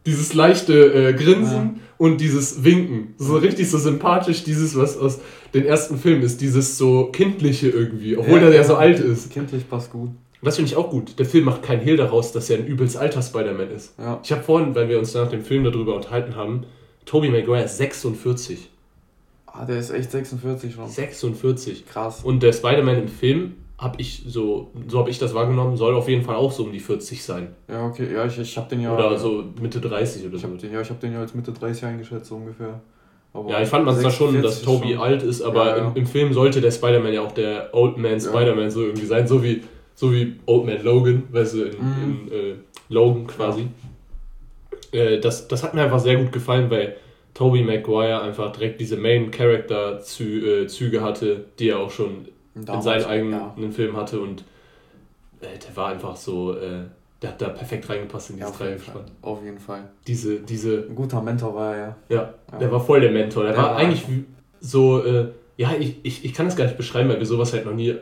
Speaker 1: dieses leichte äh, Grinsen ja. und dieses Winken. So richtig so sympathisch, dieses, was aus den ersten Filmen ist, dieses so kindliche irgendwie, obwohl ja, er ja so alt ist.
Speaker 2: Kindlich passt gut.
Speaker 1: Das finde ich auch gut. Der Film macht keinen Hehl daraus, dass er ein übelst alter Spider-Man ist. Ja. Ich habe vorhin, weil wir uns nach dem Film darüber unterhalten haben, Tobey Maguire ist 46.
Speaker 2: Ah, der ist echt 46 schon.
Speaker 1: 46. Krass. Und der Spider-Man im Film habe ich so, so habe ich das wahrgenommen, soll auf jeden Fall auch so um die 40 sein.
Speaker 2: Ja, okay, ja, ich, ich habe den ja.
Speaker 1: Oder so Mitte 30 oder
Speaker 2: ich
Speaker 1: so.
Speaker 2: Den, ja, ich habe den ja als Mitte 30 eingeschätzt, so ungefähr.
Speaker 1: Aber ja, ich fand man zwar schon, dass Toby schon. alt ist, aber ja, ja. Im, Im, Film sollte der Spider-Man ja auch der Old Man Spider-Man so irgendwie sein, so wie, so wie Old Man Logan, weißt du, in, mhm. in äh, Logan quasi. Äh, das, das hat mir einfach sehr gut gefallen, weil Toby Maguire einfach direkt diese Main-Character-Züge äh, hatte, die er auch schon Damals, in seinen eigenen ja. Film hatte und äh, der war einfach so, äh, der hat da perfekt reingepasst in dieses ja, Dreiergespann.
Speaker 2: Auf jeden Fall.
Speaker 1: Diese, diese.
Speaker 2: Ein guter Mentor war er, ja.
Speaker 1: Ja, ja. der war voll der Mentor. Der, der war, war, eigentlich so, äh, ja, ich, ich, ich kann das gar nicht beschreiben, weil wir sowas halt noch nie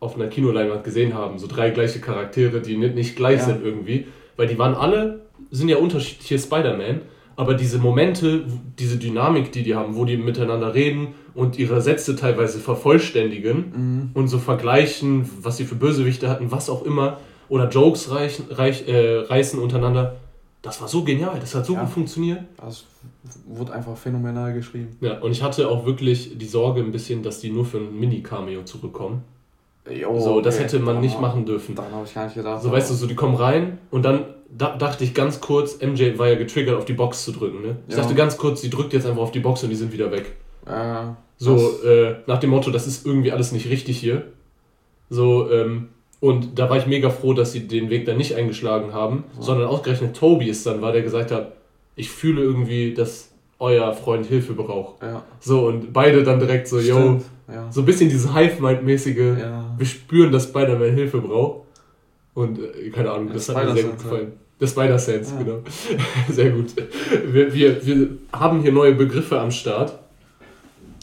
Speaker 1: auf einer Kinoleinwand gesehen haben. So drei gleiche Charaktere, die nicht, nicht gleich ja. sind irgendwie. Weil die waren alle, sind ja unterschiedliche Spider-Man aber diese Momente, diese Dynamik, die die haben, wo die miteinander reden und ihre Sätze teilweise vervollständigen mhm. und so vergleichen, was sie für Bösewichte hatten, was auch immer, oder Jokes reichen, reich, äh, reißen untereinander, das war so genial, das hat so ja. gut funktioniert.
Speaker 2: Das wurde einfach phänomenal geschrieben.
Speaker 1: Ja, und ich hatte auch wirklich die Sorge ein bisschen, dass die nur für ein Mini-Cameo zurückkommen. Jo, so, das hätte man nicht machen dürfen. Dann habe ich gar nicht gedacht. So, weißt du, so die kommen rein und dann da, dachte ich ganz kurz, MJ war ja getriggert, auf die Box zu drücken. Ne? Ich ja. dachte ganz kurz, die drückt jetzt einfach auf die Box und die sind wieder weg. Äh, so, äh, nach dem Motto, das ist irgendwie alles nicht richtig hier. So, ähm, und da war ich mega froh, dass sie den Weg dann nicht eingeschlagen haben, ja. sondern ausgerechnet Toby ist dann war, der gesagt hat, ich fühle irgendwie, dass euer Freund Hilfe braucht. Ja. So, und beide dann direkt so, yo, ja. so ein bisschen dieses Hive-Mind-mäßige, wir spüren, dass Spider-Man Hilfe braucht. Und äh, keine Ahnung, das hat mir sehr gut gefallen. Das Spider-Sense, ja. genau. *laughs* Sehr gut. Wir, wir, wir haben hier neue Begriffe am Start.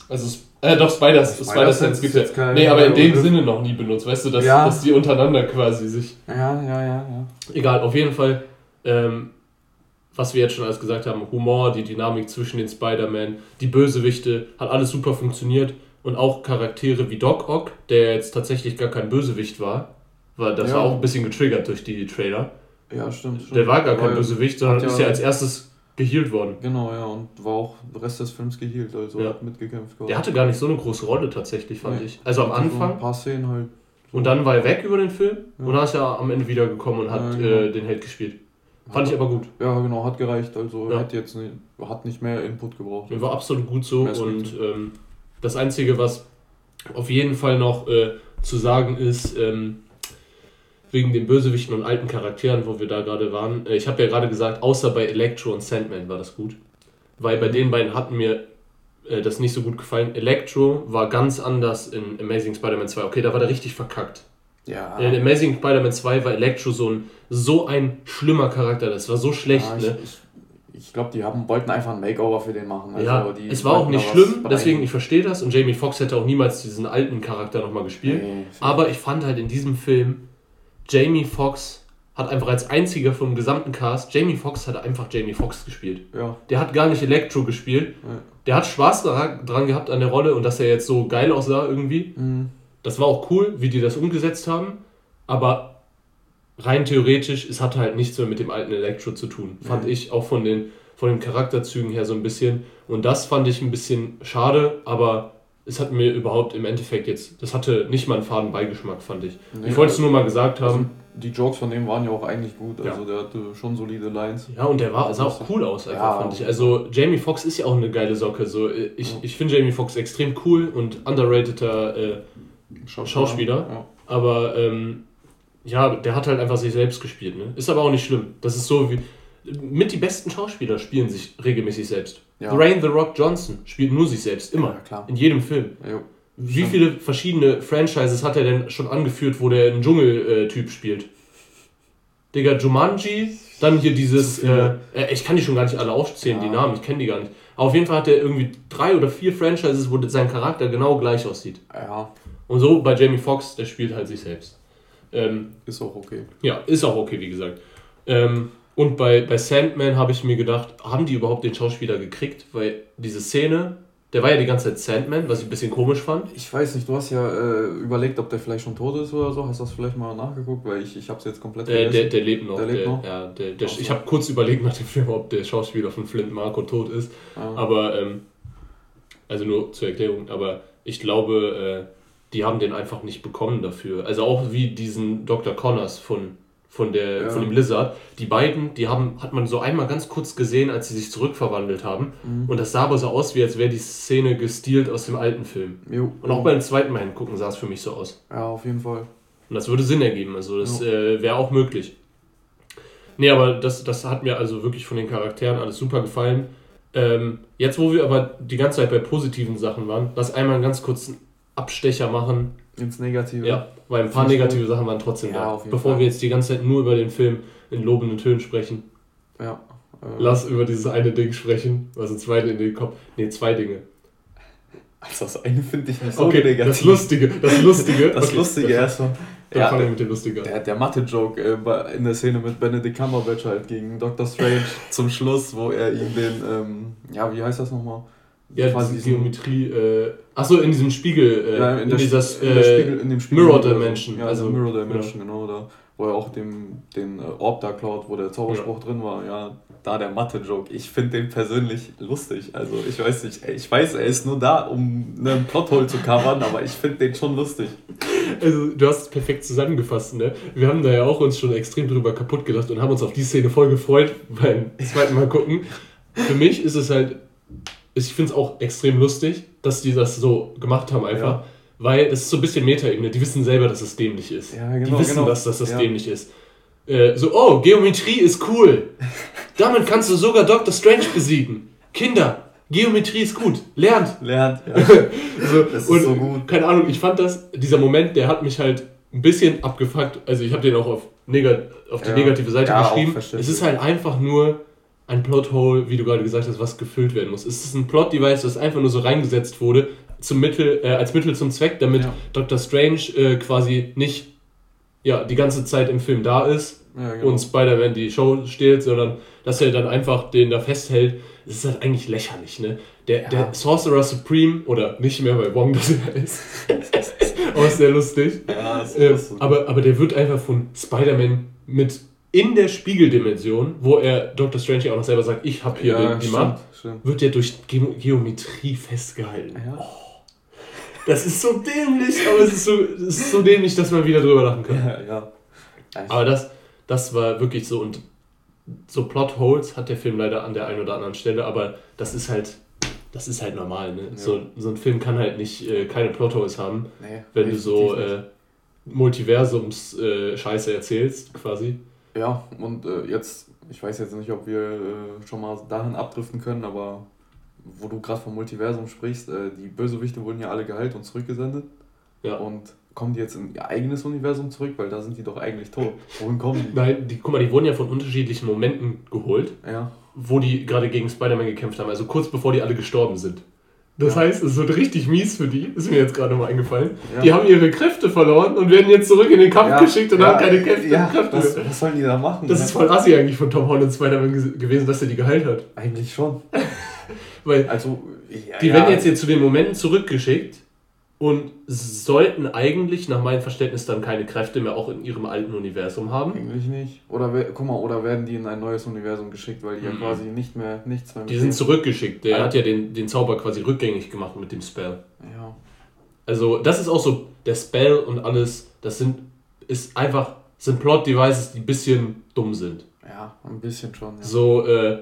Speaker 1: Also, äh, doch, Spider-Sense Spider gibt es ja. Nee, aber in dem Sinne noch nie benutzt. Weißt du, dass, ja. dass die untereinander quasi sich.
Speaker 2: Ja, ja, ja, ja.
Speaker 1: Egal, auf jeden Fall, ähm, was wir jetzt schon alles gesagt haben: Humor, die Dynamik zwischen den Spider-Man, die Bösewichte, hat alles super funktioniert. Und auch Charaktere wie Doc Ock, der jetzt tatsächlich gar kein Bösewicht war, weil das ja. war auch ein bisschen getriggert durch die Trailer.
Speaker 2: Ja, stimmt. stimmt.
Speaker 1: Der war gar kein Bösewicht, sondern ja, ist ja als erstes gehealt worden.
Speaker 2: Genau, ja, und war auch der Rest des Films gehealt, also ja. hat mitgekämpft.
Speaker 1: Der hatte gar nicht so eine große Rolle tatsächlich, fand nee. ich. Also am Anfang. So ein paar Szenen halt. Und dann war er weg über den Film ja. und dann ist er am Ende wiedergekommen und hat ja, genau. äh, den Held gespielt. Fand hat, ich aber gut.
Speaker 2: Ja, genau, hat gereicht. Also ja. hat jetzt nicht, hat nicht mehr Input gebraucht.
Speaker 1: War absolut gut so. Und ähm, das Einzige, was auf jeden Fall noch äh, zu sagen ist, ähm, wegen den Bösewichten und alten Charakteren, wo wir da gerade waren. Äh, ich habe ja gerade gesagt, außer bei Electro und Sandman war das gut. Weil bei den beiden hatten mir äh, das nicht so gut gefallen. Electro war ganz anders in Amazing Spider-Man 2. Okay, da war der richtig verkackt. Ja. In Amazing Spider-Man 2 war Electro so ein, so ein schlimmer Charakter. Das war so schlecht. Ja, ich,
Speaker 2: ne? ich, ich glaube, die haben, wollten einfach ein Makeover für den machen. Also
Speaker 1: ja, es war auch nicht schlimm, deswegen ich verstehe das. Und Jamie Foxx hätte auch niemals diesen alten Charakter nochmal gespielt. Nee, Aber ich fand halt in diesem Film, Jamie Foxx hat einfach als einziger vom gesamten Cast, Jamie Foxx hat einfach Jamie Foxx gespielt. Ja. Der hat gar nicht Electro gespielt. Ja. Der hat Spaß dran gehabt an der Rolle und dass er jetzt so geil aussah irgendwie. Mhm. Das war auch cool, wie die das umgesetzt haben. Aber rein theoretisch, es hat halt nichts mehr mit dem alten Electro zu tun. Fand ich auch von den, von den Charakterzügen her so ein bisschen. Und das fand ich ein bisschen schade, aber es hat mir überhaupt im Endeffekt jetzt, das hatte nicht mal einen faden Beigeschmack, fand ich. Nee, ich wollte es nur mal gesagt haben. Also
Speaker 2: die Jokes von dem waren ja auch eigentlich gut, also ja. der hatte schon solide Lines.
Speaker 1: Ja, und der war, sah auch cool aus, einfach, ja, fand ich. Also Jamie Foxx ist ja auch eine geile Socke. So, ich ja. ich finde Jamie Foxx extrem cool und underrateder äh, Schauspieler. Schauspieler. Aber ähm, ja, der hat halt einfach sich selbst gespielt. Ne? Ist aber auch nicht schlimm. Das ist so wie. Mit die besten Schauspieler spielen sich regelmäßig selbst. Ja. Dwayne The Rock Johnson spielt nur sich selbst, immer. Ja, klar. In jedem Film. Ja, Wie stimmt. viele verschiedene Franchises hat er denn schon angeführt, wo der einen Dschungeltyp spielt? Digga, Jumanji, dann hier dieses, äh, äh, ich kann die schon gar nicht alle aufzählen, die Namen, ich kenne die gar nicht. Aber auf jeden Fall hat er irgendwie drei oder vier Franchises, wo sein Charakter genau gleich aussieht. Ja. Und so bei Jamie Foxx, der spielt halt sich selbst. Ähm,
Speaker 2: ist auch okay.
Speaker 1: Ja, ist auch okay, wie gesagt. Ähm, und bei, bei Sandman habe ich mir gedacht, haben die überhaupt den Schauspieler gekriegt? Weil diese Szene, der war ja die ganze Zeit Sandman, was ich ein bisschen komisch fand.
Speaker 2: Ich weiß nicht, du hast ja äh, überlegt, ob der vielleicht schon tot ist oder so. Hast du das vielleicht mal nachgeguckt? Weil ich, ich habe es jetzt komplett
Speaker 1: vergessen. Der, der, der lebt noch. Der lebt der, noch? Ja, der, der, ich habe kurz überlegt nach dem Film, ob der Schauspieler von Flint Marco tot ist. Ah. Aber, ähm, also nur zur Erklärung, aber ich glaube, äh, die haben den einfach nicht bekommen dafür. Also auch wie diesen Dr. Connors von von, der, ja. von dem Lizard. Die beiden, die haben, hat man so einmal ganz kurz gesehen, als sie sich zurückverwandelt haben. Mhm. Und das sah aber so aus, wie als wäre die Szene gestielt aus dem alten Film. Jo. Und auch beim zweiten Mal hingucken sah es für mich so aus.
Speaker 2: Ja, auf jeden Fall.
Speaker 1: Und das würde Sinn ergeben, also das äh, wäre auch möglich. Nee, aber das, das hat mir also wirklich von den Charakteren alles super gefallen. Ähm, jetzt, wo wir aber die ganze Zeit bei positiven Sachen waren, lass einmal einen ganz kurzen Abstecher machen.
Speaker 2: Ins Negative.
Speaker 1: Ja, weil ein paar negative Sachen waren trotzdem ja, da. Bevor Fall. wir jetzt die ganze Zeit nur über den Film in lobenden Tönen sprechen. Ja. Äh, Lass über dieses eine Ding sprechen, was uns beide in den Kopf. Ne, zwei Dinge.
Speaker 2: Also das eine finde ich nicht so
Speaker 1: okay, negativ. Das Lustige, das Lustige. *laughs*
Speaker 2: das okay, Lustige erstmal. Ja, fangen wir mit dem Lustige Der, der Mathe-Joke äh, in der Szene mit Benedict Cumberbatch halt gegen Doctor Strange *laughs* zum Schluss, wo er ihm den, ähm, ja, wie heißt das nochmal?
Speaker 1: Ja, quasi Geometrie. Äh, achso, in diesem Spiegel. Äh, ja, in, in, dieser, äh, in, Spiegel, in dem Spiegel. Mirror Dimension.
Speaker 2: Ja, also Mirror Dimension, ja. genau. Da, wo er auch dem, den äh, Orb da klaut, wo der Zauberspruch ja. drin war, ja, da der Mathe-Joke. Ich finde den persönlich lustig. Also ich weiß nicht, ich weiß, er ist nur da, um einen Plothole zu covern, aber ich finde den schon lustig.
Speaker 1: Also du hast es perfekt zusammengefasst, ne? Wir haben da ja auch uns schon extrem drüber kaputt gelacht und haben uns auf die Szene voll gefreut beim zweiten Mal gucken. Für mich ist es halt, ich finde es auch extrem lustig, dass die das so gemacht haben einfach. Ja. Weil es ist so ein bisschen Metaebene. Die wissen selber, dass es dämlich ist. Ja, genau, die wissen, genau. dass, dass das ja. dämlich ist. Äh, so, oh, Geometrie ist cool. *laughs* Damit kannst du sogar Dr. Strange besiegen. Kinder, Geometrie ist gut. Lernt. Lernt, ja. *laughs* so, das ist und, so gut. Keine Ahnung, ich fand das, dieser Moment, der hat mich halt ein bisschen abgefuckt. Also ich habe den auch auf, negat auf die negative Seite geschrieben. Es ist halt einfach nur ein Plothole, wie du gerade gesagt hast, was gefüllt werden muss. Es ist ein Plot-Device, das einfach nur so reingesetzt wurde, zum Mittel, äh, als Mittel zum Zweck, damit ja. Dr. Strange äh, quasi nicht ja, die ganze Zeit im Film da ist ja, genau. und Spider-Man die Show steht, sondern dass er dann einfach den da festhält. Das ist halt eigentlich lächerlich, ne? Der, ja. der Sorcerer Supreme, oder nicht mehr, weil Wong das ist, aber ist sehr lustig. Ja, ist äh, aber, aber der wird einfach von Spider-Man mit in der Spiegeldimension, wo er Dr. Strange auch noch selber sagt, ich habe hier ja, den, die Macht, wird der durch Ge Geometrie festgehalten. Ja. Oh. Das ist so dämlich, aber es ist so, es ist so dämlich, dass man wieder drüber lachen kann. Ja, ja. Aber das, das war wirklich so und so Plotholes hat der Film leider an der einen oder anderen Stelle, aber das ist halt, das ist halt normal. Ne? Ja. So, so ein Film kann halt nicht äh, keine Plotholes haben, nee, wenn du so äh, Multiversums-Scheiße äh, erzählst, quasi.
Speaker 2: Ja, und äh, jetzt, ich weiß jetzt nicht, ob wir äh, schon mal dahin abdriften können, aber wo du gerade vom Multiversum sprichst, äh, die Bösewichte wurden ja alle geheilt und zurückgesendet. Ja. Und kommen die jetzt in ihr eigenes Universum zurück, weil da sind die doch eigentlich tot. Wohin kommen
Speaker 1: die? Nein, die, guck mal, die wurden ja von unterschiedlichen Momenten geholt, ja. wo die gerade gegen Spider-Man gekämpft haben, also kurz bevor die alle gestorben sind. Das ja. heißt, es wird richtig mies für die, ist mir jetzt gerade mal eingefallen. Ja. Die haben ihre Kräfte verloren und werden jetzt zurück in den Kampf geschickt und haben keine Kräfte. Ja, Kräfte. Was, was sollen die da machen? Das ne? ist voll assi eigentlich von Tom Holland Spider-Man gewesen, dass er die geheilt hat.
Speaker 2: Eigentlich schon. *laughs*
Speaker 1: Weil also, ja, die ja. werden jetzt hier zu den Momenten zurückgeschickt und sollten eigentlich nach meinem Verständnis dann keine Kräfte mehr auch in ihrem alten Universum haben.
Speaker 2: Eigentlich nicht. Oder guck mal, oder werden die in ein neues Universum geschickt, weil die mhm. ja quasi nicht mehr nichts mehr.
Speaker 1: Die sind zurückgeschickt. Der also, hat ja den, den Zauber quasi rückgängig gemacht mit dem Spell. Ja. Also das ist auch so der Spell und alles. Das sind ist einfach sind Plot Devices, die ein bisschen dumm sind.
Speaker 2: Ja, ein bisschen schon. Ja.
Speaker 1: So äh,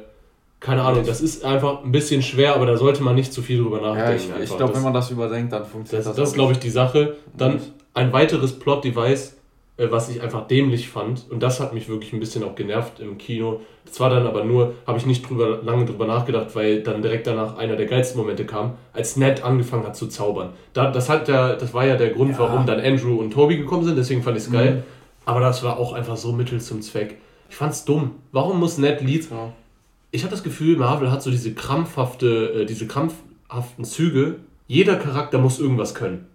Speaker 1: keine Ahnung, das ist einfach ein bisschen schwer, aber da sollte man nicht zu viel drüber nachdenken.
Speaker 2: Ja, ich, ich glaube, wenn man das überdenkt, dann funktioniert
Speaker 1: das. Das, das ist, glaube ich, die Sache. Dann ein weiteres Plot-Device, äh, was ich einfach dämlich fand, und das hat mich wirklich ein bisschen auch genervt im Kino. Das war dann aber nur, habe ich nicht drüber, lange drüber nachgedacht, weil dann direkt danach einer der geilsten Momente kam, als Ned angefangen hat zu zaubern. Da, das, hat der, das war ja der Grund, ja. warum dann Andrew und Toby gekommen sind, deswegen fand ich es geil. Mhm. Aber das war auch einfach so Mittel zum Zweck. Ich fand's dumm. Warum muss Ned Leeds. Ja ich habe das Gefühl, Marvel hat so diese krampfhafte, äh, diese krampfhaften Züge. Jeder Charakter muss irgendwas können.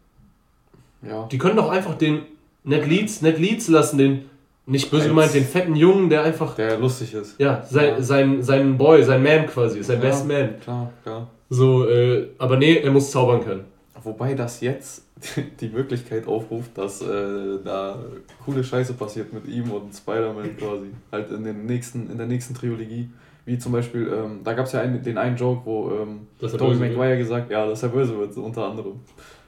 Speaker 1: Ja. Die können doch einfach den Ned Leeds, Ned Leeds lassen, den, nicht böse gemeint, den fetten Jungen, der einfach.
Speaker 2: Der lustig ist.
Speaker 1: Ja, sein, ja. sein, sein Boy, sein Man quasi, sein ja, Best Man. Klar, klar. So, äh, aber nee, er muss zaubern können.
Speaker 2: Wobei das jetzt *laughs* die Möglichkeit aufruft, dass äh, da coole Scheiße passiert mit ihm und Spider-Man quasi. Halt in, den nächsten, in der nächsten Trilogie. Wie zum Beispiel, ähm, da gab es ja einen, den einen Joke, wo ähm, Tobey Maguire gesagt ja, dass er böse wird, so unter anderem.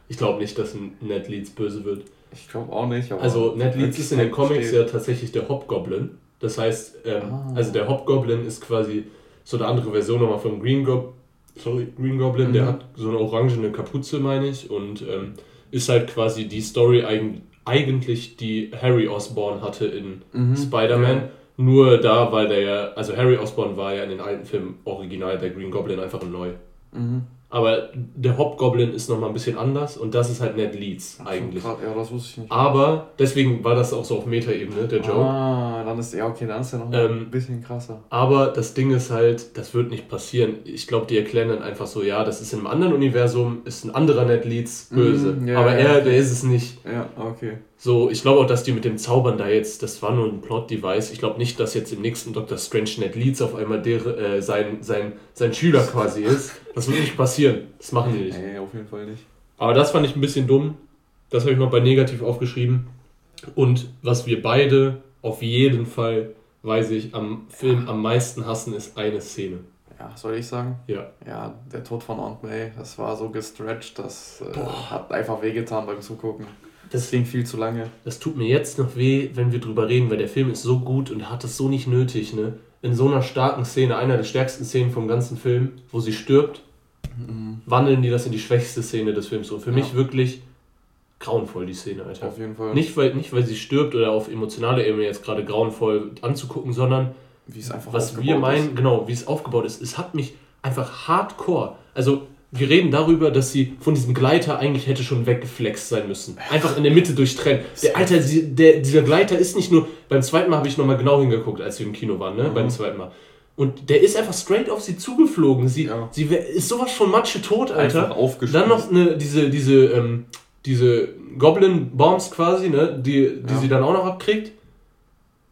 Speaker 1: Ich glaube nicht, dass Ned Leeds böse wird.
Speaker 2: Ich glaube auch nicht.
Speaker 1: also Ned Leeds ist in den Comics steht. ja tatsächlich der Hobgoblin. Das heißt, ähm, ah. also der Hobgoblin ist quasi so eine andere Version nochmal vom Green, Go Sorry, Green Goblin. Mhm. Der hat so eine orangene Kapuze, meine ich, und ähm, ist halt quasi die Story eigentlich, die Harry Osborn hatte in mhm. Spider-Man. Ja nur da, weil der ja, also Harry Osborn war ja in den alten Filmen original der Green Goblin einfach neu. Mhm. Aber der Hobgoblin ist nochmal ein bisschen anders und das ist halt Ned Leeds eigentlich. ja, das wusste ich nicht. Aber deswegen war das auch so auf Meta-Ebene, der Joke.
Speaker 2: Ah, dann ist ja okay, dann ist er noch ähm, ein bisschen krasser.
Speaker 1: Aber das Ding ist halt, das wird nicht passieren. Ich glaube, die erklären dann einfach so, ja, das ist in einem anderen Universum, ist ein anderer Ned Leeds böse. Mm, ja, aber er, der ist es nicht.
Speaker 2: Ja, okay.
Speaker 1: So, ich glaube auch, dass die mit dem Zaubern da jetzt, das war nur ein Plot-Device. Ich glaube nicht, dass jetzt im nächsten Doctor Strange Ned Leeds auf einmal der, äh, sein, sein, sein Schüler quasi ist. Das wird nicht passieren. Das machen die nicht.
Speaker 2: Nee, auf jeden Fall nicht.
Speaker 1: Aber das fand ich ein bisschen dumm. Das habe ich noch bei negativ aufgeschrieben. Und was wir beide auf jeden Fall, weiß ich, am Film am meisten hassen, ist eine Szene.
Speaker 2: Ja, soll ich sagen? Ja. Ja, der Tod von Aunt May, das war so gestretched, das äh, hat einfach wehgetan beim Zugucken. Das ging viel zu lange.
Speaker 1: Das tut mir jetzt noch weh, wenn wir drüber reden, weil der Film ist so gut und hat es so nicht nötig, ne? In so einer starken Szene, einer der stärksten Szenen vom ganzen Film, wo sie stirbt, mhm. wandeln die das in die schwächste Szene des Films. Und für ja. mich wirklich grauenvoll, die Szene, Alter. Auf jeden Fall. Nicht weil, nicht, weil sie stirbt oder auf emotionaler Ebene jetzt gerade grauenvoll anzugucken, sondern wie es einfach was wir meinen, ist. genau, wie es aufgebaut ist. Es hat mich einfach hardcore, also wir reden darüber, dass sie von diesem Gleiter eigentlich hätte schon weggeflext sein müssen. Einfach in der Mitte durchtrennen. Der Alter, der, dieser Gleiter ist nicht nur. Beim zweiten Mal habe ich nochmal genau hingeguckt, als wir im Kino waren, ne? Mhm. Beim zweiten Mal. Und der ist einfach straight auf sie zugeflogen. Sie, ja. sie ist sowas von Matsche tot, Alter. Dann noch eine, diese, diese, ähm, diese Goblin-Bombs quasi, ne? Die, die ja. sie dann auch noch abkriegt.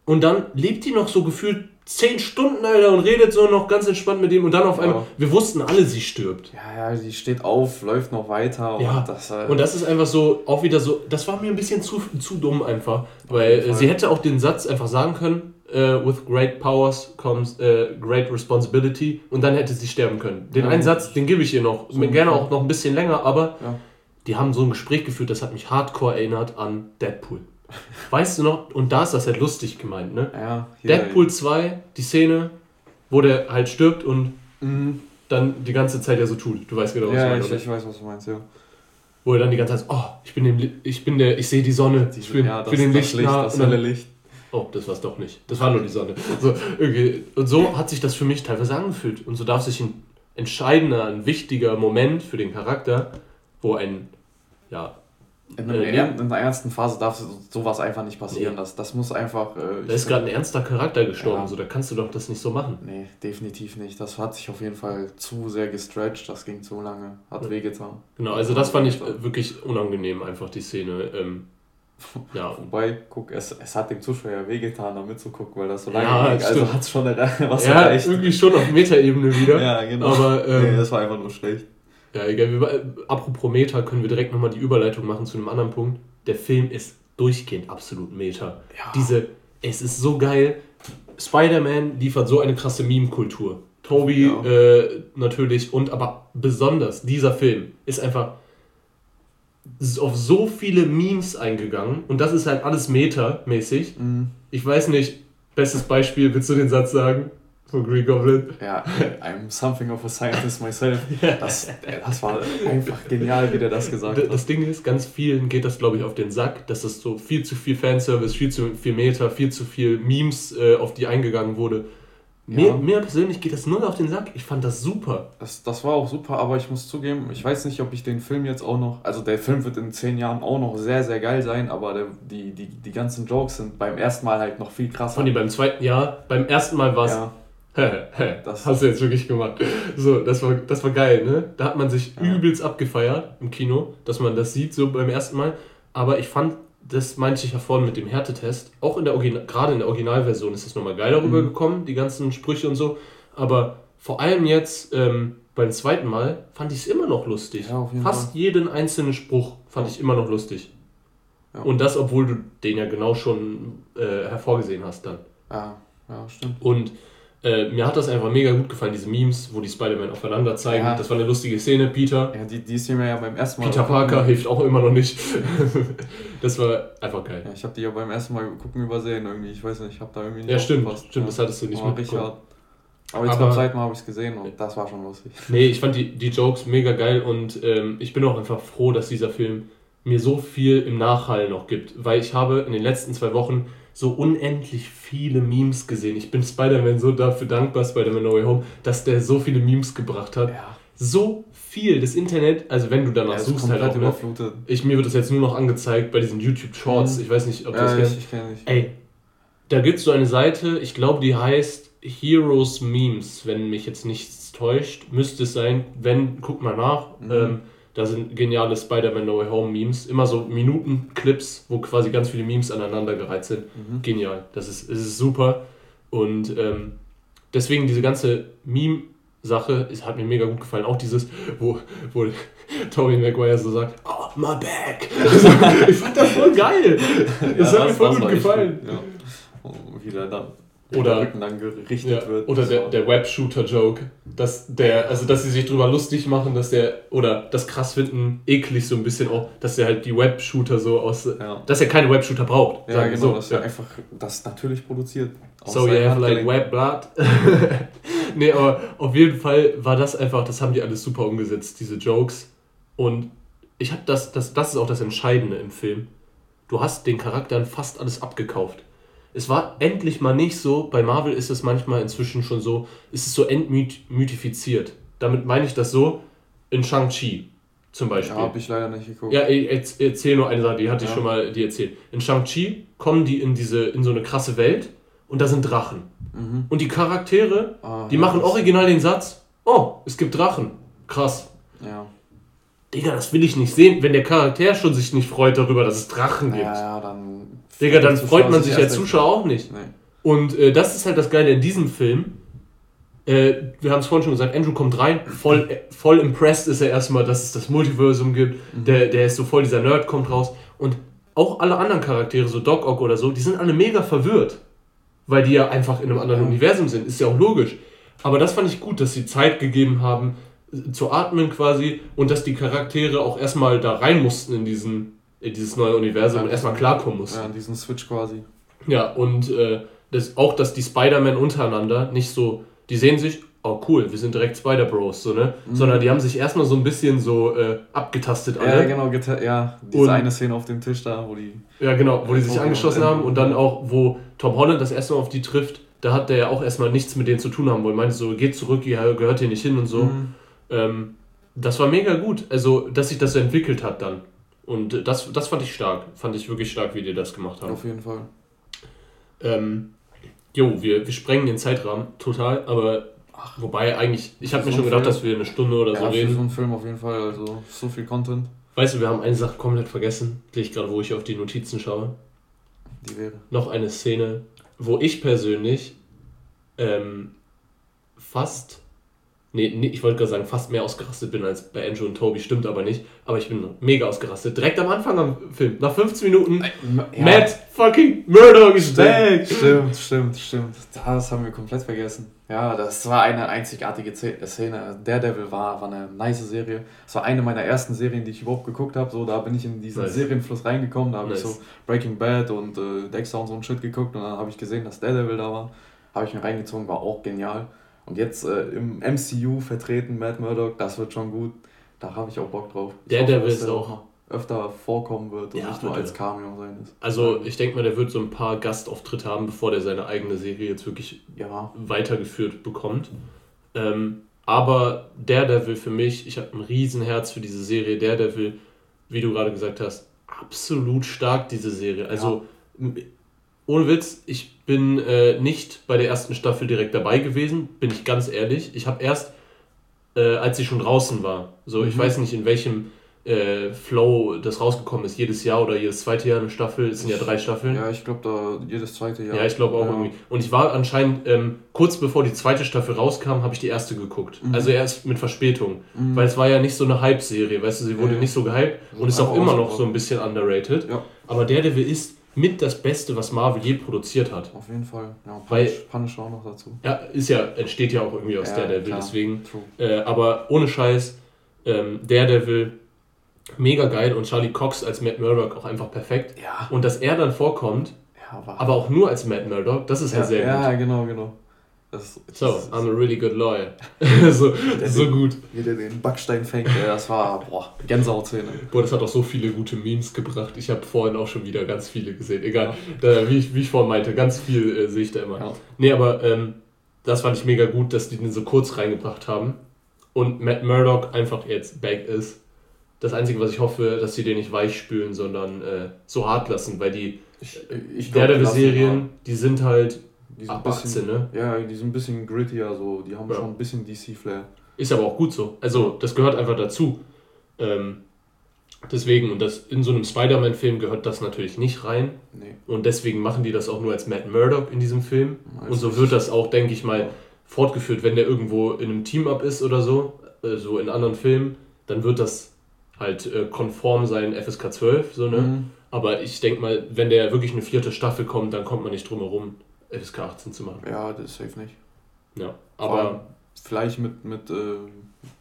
Speaker 1: Und dann lebt die noch so gefühlt zehn Stunden, Alter, und redet so noch ganz entspannt mit ihm und dann auf einmal, ja. wir wussten alle, sie stirbt.
Speaker 2: Ja, ja, sie steht auf, läuft noch weiter.
Speaker 1: Ja. Und das, äh und das ist einfach so, auch wieder so, das war mir ein bisschen zu, zu dumm einfach, weil sie hätte auch den Satz einfach sagen können, uh, with great powers comes uh, great responsibility und dann hätte sie sterben können. Den ja. einen Satz, den gebe ich ihr noch, so gerne auch noch ein bisschen länger, aber die haben so ein Gespräch geführt, das hat mich hardcore erinnert an Deadpool. Weißt du noch, und da ist das halt lustig gemeint, ne? Ja, Deadpool 2, die Szene, wo der halt stirbt und mhm. dann die ganze Zeit ja so tut. Du weißt genau, was ja, ich meine. Ja, ich, weiß, was du meinst, ja. Wo er dann die ganze Zeit, oh, ich bin, dem, ich bin der, ich sehe die Sonne, ich bin ja, das, für den Licht, Licht nah. Das helle Licht. Oh, das war es doch nicht. Das war nur die Sonne. So, okay. Und so hat sich das für mich teilweise angefühlt. Und so darf sich ein entscheidender, ein wichtiger Moment für den Charakter, wo ein ja,
Speaker 2: in, einem, äh, in einer ernsten Phase darf sowas einfach nicht passieren. Nee. Das, das muss einfach.
Speaker 1: Äh, da ist gerade ein ernster Charakter gestorben, ja. so da kannst du doch das nicht so machen.
Speaker 2: Nee, definitiv nicht. Das hat sich auf jeden Fall zu sehr gestretched, das ging zu lange, hat ja. wehgetan.
Speaker 1: Genau, also das fand ich wirklich unangenehm, einfach die Szene. Ähm,
Speaker 2: ja. *laughs* Wobei, guck, es, es hat dem Zuschauer ja wehgetan, da mitzugucken, weil das so lange ja, ging. Also hat es schon *laughs* was ja, erreicht. irgendwie schon auf Metaebene wieder. *laughs* ja, genau. Aber, ähm, nee, das war einfach nur schlecht.
Speaker 1: Ja, egal. Wir, apropos Meta, können wir direkt nochmal die Überleitung machen zu einem anderen Punkt. Der Film ist durchgehend absolut Meta. Ja. Diese, es ist so geil. Spider-Man liefert so eine krasse Meme-Kultur. Toby ja. äh, natürlich und aber besonders dieser Film ist einfach ist auf so viele Memes eingegangen und das ist halt alles Meta-mäßig. Mhm. Ich weiß nicht, bestes Beispiel, willst du den Satz sagen? Von Green Goblin.
Speaker 2: Ja, I'm something of a scientist myself. *laughs* Das, das war einfach genial, wie der das gesagt
Speaker 1: hat. Das Ding ist, ganz vielen geht das, glaube ich, auf den Sack, dass das so viel zu viel Fanservice, viel zu viel Meta, viel zu viel Memes, äh, auf die eingegangen wurde. Mir, ja. mir persönlich geht das null auf den Sack. Ich fand das super.
Speaker 2: Das, das war auch super, aber ich muss zugeben, ich weiß nicht, ob ich den Film jetzt auch noch. Also, der Film wird in zehn Jahren auch noch sehr, sehr geil sein, aber der, die, die, die ganzen Jokes sind beim ersten Mal halt noch viel krasser.
Speaker 1: Von die beim zweiten Jahr, beim ersten Mal war es. Ja das *laughs* hast du jetzt wirklich gemacht. So, das war, das war geil, ne? Da hat man sich ja. übelst abgefeiert im Kino, dass man das sieht, so beim ersten Mal. Aber ich fand, das meinte ich ja vorhin mit dem Härtetest, auch in der Original, gerade in der Originalversion ist es nochmal geil darüber mhm. gekommen, die ganzen Sprüche und so. Aber vor allem jetzt ähm, beim zweiten Mal fand ich es immer noch lustig. Ja, Fast Fall. jeden einzelnen Spruch fand ich immer noch lustig. Ja. Und das, obwohl du den ja genau schon äh, hervorgesehen hast dann.
Speaker 2: Ja, ja, stimmt.
Speaker 1: Und äh, mir hat das einfach mega gut gefallen, diese Memes, wo die Spider-Man aufeinander zeigen. Ja. Das war eine lustige Szene. Peter.
Speaker 2: Ja, die, die ist mir ja beim ersten
Speaker 1: Mal. Peter Parker hilft auch immer noch nicht. *laughs* das war einfach geil.
Speaker 2: Ja, ich habe die ja beim ersten Mal gucken übersehen irgendwie. Ich weiß nicht, ich habe da irgendwie nicht
Speaker 1: Ja, stimmt, stimmt, ja. das hattest du nicht oh, mitbekommen.
Speaker 2: Aber jetzt beim zweiten Mal habe ich es gesehen und das war schon lustig. *laughs*
Speaker 1: Nee, ich fand die, die Jokes mega geil und ähm, ich bin auch einfach froh, dass dieser Film mir so viel im Nachhall noch gibt. Weil ich habe in den letzten zwei Wochen so unendlich viele Memes gesehen. Ich bin Spider-Man so dafür dankbar, Spider-Man No Way Home, dass der so viele Memes gebracht hat. Ja. So viel. Das Internet, also wenn du danach ja, suchst, halt auch, ne? ich, mir wird das jetzt nur noch angezeigt bei diesen YouTube-Shorts. Mhm. Ich weiß nicht, ob du ja, das kennst. Ey, da gibt es so eine Seite, ich glaube, die heißt Heroes Memes, wenn mich jetzt nichts täuscht. Müsste es sein. Wenn, guck mal nach. Mhm. Ähm, da sind geniale Spider-Man No Way Home Memes. Immer so Minuten-Clips, wo quasi ganz viele Memes aneinandergereiht sind. Mhm. Genial. Das ist, es ist super. Und ähm, deswegen diese ganze Meme- Sache, es hat mir mega gut gefallen. Auch dieses, wo, wo *laughs* Tobey Maguire so sagt, oh, my back. *laughs* ich fand das voll geil. Das ja, hat mir voll gut gefallen. Ja. Oh, wieder dann oder Rücken gerichtet ja, wird. Oder der, der Web-Shooter-Joke, dass der, also dass sie sich drüber lustig machen, dass der, oder das krass finden, eklig so ein bisschen auch, dass der halt die Web-Shooter so aus, ja. dass er keine Web-Shooter braucht. Ja, genau,
Speaker 2: so. dass er einfach das natürlich produziert. So you have
Speaker 1: like web blood. *laughs* nee, aber auf jeden Fall war das einfach, das haben die alles super umgesetzt, diese Jokes. Und ich habe das, das, das ist auch das Entscheidende im Film. Du hast den Charakteren fast alles abgekauft es war endlich mal nicht so, bei Marvel ist es manchmal inzwischen schon so, ist es so entmythifiziert. Damit meine ich das so, in Shang-Chi zum Beispiel. Ja, habe ich leider nicht geguckt. Ja, ich erzähle nur eine Sache, die hatte ja. ich schon mal die erzählt. In Shang-Chi kommen die in diese, in so eine krasse Welt und da sind Drachen. Mhm. Und die Charaktere, ah, die ja, machen original den Satz, oh, es gibt Drachen. Krass. Ja. Digga, das will ich nicht sehen, wenn der Charakter schon sich nicht freut darüber, dass es Drachen gibt. Ja, ja, dann Digga, dann freut man sich als Zuschauer auch nicht. Nee. Und äh, das ist halt das Geile in diesem Film. Äh, wir haben es vorhin schon gesagt, Andrew kommt rein, voll, äh, voll impressed ist er erstmal, dass es das Multiversum gibt. Mhm. Der, der ist so voll, dieser Nerd kommt raus. Und auch alle anderen Charaktere, so Doc Ock oder so, die sind alle mega verwirrt. Weil die ja einfach in einem anderen mhm. Universum sind. Ist ja auch logisch. Aber das fand ich gut, dass sie Zeit gegeben haben, äh, zu atmen quasi und dass die Charaktere auch erstmal da rein mussten in diesen in dieses neue Universum und erstmal klarkommen muss.
Speaker 2: Ja, diesen Switch quasi.
Speaker 1: Ja, und äh, das, auch, dass die Spider-Man untereinander nicht so, die sehen sich, oh cool, wir sind direkt Spider-Bros, so, ne? Mhm. Sondern die haben sich erstmal so ein bisschen so äh, abgetastet
Speaker 2: alle. Ja, genau, ja, diese und, eine Szene auf dem Tisch da, wo die...
Speaker 1: Ja, genau, wo die sich angeschossen haben und dann auch, wo Tom Holland das erste Mal auf die trifft, da hat der ja auch erstmal nichts mit denen zu tun haben wollen. Meinte so, geht zurück, ihr gehört hier nicht hin und so. Mhm. Ähm, das war mega gut, also, dass sich das so entwickelt hat dann. Und das, das fand ich stark. Fand ich wirklich stark, wie die das gemacht haben.
Speaker 2: Auf jeden Fall.
Speaker 1: Ähm, jo, wir, wir sprengen den Zeitrahmen total, aber Ach, wobei eigentlich, ich habe mir schon gedacht, Film, dass wir eine Stunde oder ja, so reden.
Speaker 2: So einen Film auf jeden Fall, also so viel Content.
Speaker 1: Weißt du, wir haben eine Sache komplett vergessen, ich gerade, wo ich auf die Notizen schaue. Die wäre. Noch eine Szene, wo ich persönlich ähm, fast Nee, nee ich wollte gerade sagen, fast mehr ausgerastet bin als bei Andrew und Toby, stimmt aber nicht. Aber ich bin mega ausgerastet. Direkt am Anfang am Film, nach 15 Minuten, ja. Matt fucking Murdoch ist
Speaker 2: weg. Stimmt, stimmt, stimmt. Das haben wir komplett vergessen. Ja, das war eine einzigartige Szene. Daredevil war, war eine nice Serie. Das war eine meiner ersten Serien, die ich überhaupt geguckt habe. So, da bin ich in diesen nice. Serienfluss reingekommen. Da habe nice. ich so Breaking Bad und äh, Dexter und so ein Shit geguckt. Und dann habe ich gesehen, dass Daredevil da war. Habe ich mir reingezogen, war auch genial. Und jetzt äh, im MCU vertreten, Matt Murdock, das wird schon gut. Da habe ich auch Bock drauf. Ich der, hoffe, der wird auch öfter vorkommen wird und ja, nicht nur als
Speaker 1: Cameo sein ist. Also ich denke mal, der wird so ein paar Gastauftritte haben, bevor der seine eigene Serie jetzt wirklich ja. weitergeführt bekommt. Ähm, aber Daredevil für mich, ich habe ein Riesenherz für diese Serie. Daredevil, wie du gerade gesagt hast, absolut stark, diese Serie. Also ja ohne Witz, ich bin äh, nicht bei der ersten Staffel direkt dabei gewesen, bin ich ganz ehrlich. Ich habe erst, äh, als sie schon draußen war, so mhm. ich weiß nicht in welchem äh, Flow das rausgekommen ist, jedes Jahr oder jedes zweite Jahr eine Staffel, es sind ja drei Staffeln.
Speaker 2: Ja, ich glaube da jedes zweite Jahr.
Speaker 1: Ja, ich glaube auch ja. irgendwie. Und ich war anscheinend, ähm, kurz bevor die zweite Staffel rauskam, habe ich die erste geguckt. Mhm. Also erst mit Verspätung. Mhm. Weil es war ja nicht so eine Hype-Serie, weißt du, sie wurde ja. nicht so gehypt und ist auch immer noch so ein bisschen underrated. Ja. Aber Daredevil ist mit das Beste, was Marvel je produziert hat.
Speaker 2: Auf jeden Fall. Ja,
Speaker 1: Weil,
Speaker 2: Punisher auch noch dazu.
Speaker 1: Ja, ist ja, entsteht ja auch irgendwie aus ja, Daredevil, klar. deswegen. Äh, aber ohne Scheiß, ähm, Daredevil, mega geil und Charlie Cox als Matt Murdock auch einfach perfekt. Ja. Und dass er dann vorkommt, ja, aber auch nur als Matt Murdock, das ist ja, halt sehr
Speaker 2: gut. Ja, genau, genau.
Speaker 1: Das, so, I'm a really good lawyer. *laughs* so, so
Speaker 2: den, gut. Wie der den Backstein fängt, das war, boah, Gänsehautszene.
Speaker 1: Boah, das hat auch so viele gute Memes gebracht. Ich habe vorhin auch schon wieder ganz viele gesehen. Egal, ja. da, wie, ich, wie ich vorhin meinte, ganz viel äh, sehe ich da immer. Ja. Nee, aber ähm, das fand ich mega gut, dass die den so kurz reingebracht haben. Und Matt Murdock einfach jetzt back ist. Das Einzige, was ich hoffe, dass sie den nicht weich spülen, sondern äh, so hart lassen, weil die ich, ich Daredevil-Serien, die sind halt
Speaker 2: die sind Ab 18, ne? Ja, die sind ein bisschen grittier, so. die haben ja. schon ein bisschen DC-Flair.
Speaker 1: Ist aber auch gut so. Also, das gehört einfach dazu. Ähm, deswegen, und das in so einem Spider-Man-Film gehört das natürlich nicht rein. Nee. Und deswegen machen die das auch nur als Matt Murdock in diesem Film. Also und so wird das auch, denke ich mal, fortgeführt, wenn der irgendwo in einem Team-Up ist oder so, äh, so in anderen Filmen, dann wird das halt äh, konform sein FSK 12, so, ne? Mhm. Aber ich denke mal, wenn der wirklich eine vierte Staffel kommt, dann kommt man nicht drum herum, FSK 18 zu machen.
Speaker 2: Ja, das ist safe nicht.
Speaker 1: Ja,
Speaker 2: aber. Vielleicht mit, mit äh,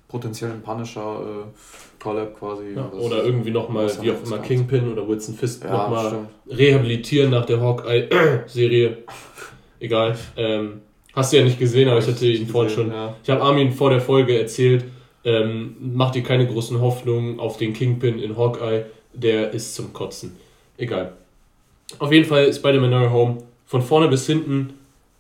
Speaker 2: potenziellen Punisher äh, Collab quasi.
Speaker 1: Ja, oder irgendwie nochmal, wie auch immer, Kingpin oder Wilson Fist ja, nochmal rehabilitieren nach der Hawkeye-Serie. *clears throat* Egal. Ähm, hast du ja nicht gesehen, aber ich hatte ihn vorhin schon. Ja. Ich habe Armin vor der Folge erzählt, ähm, mach dir keine großen Hoffnungen auf den Kingpin in Hawkeye, der ist zum Kotzen. Egal. Auf jeden Fall Spider-Man No Home von vorne bis hinten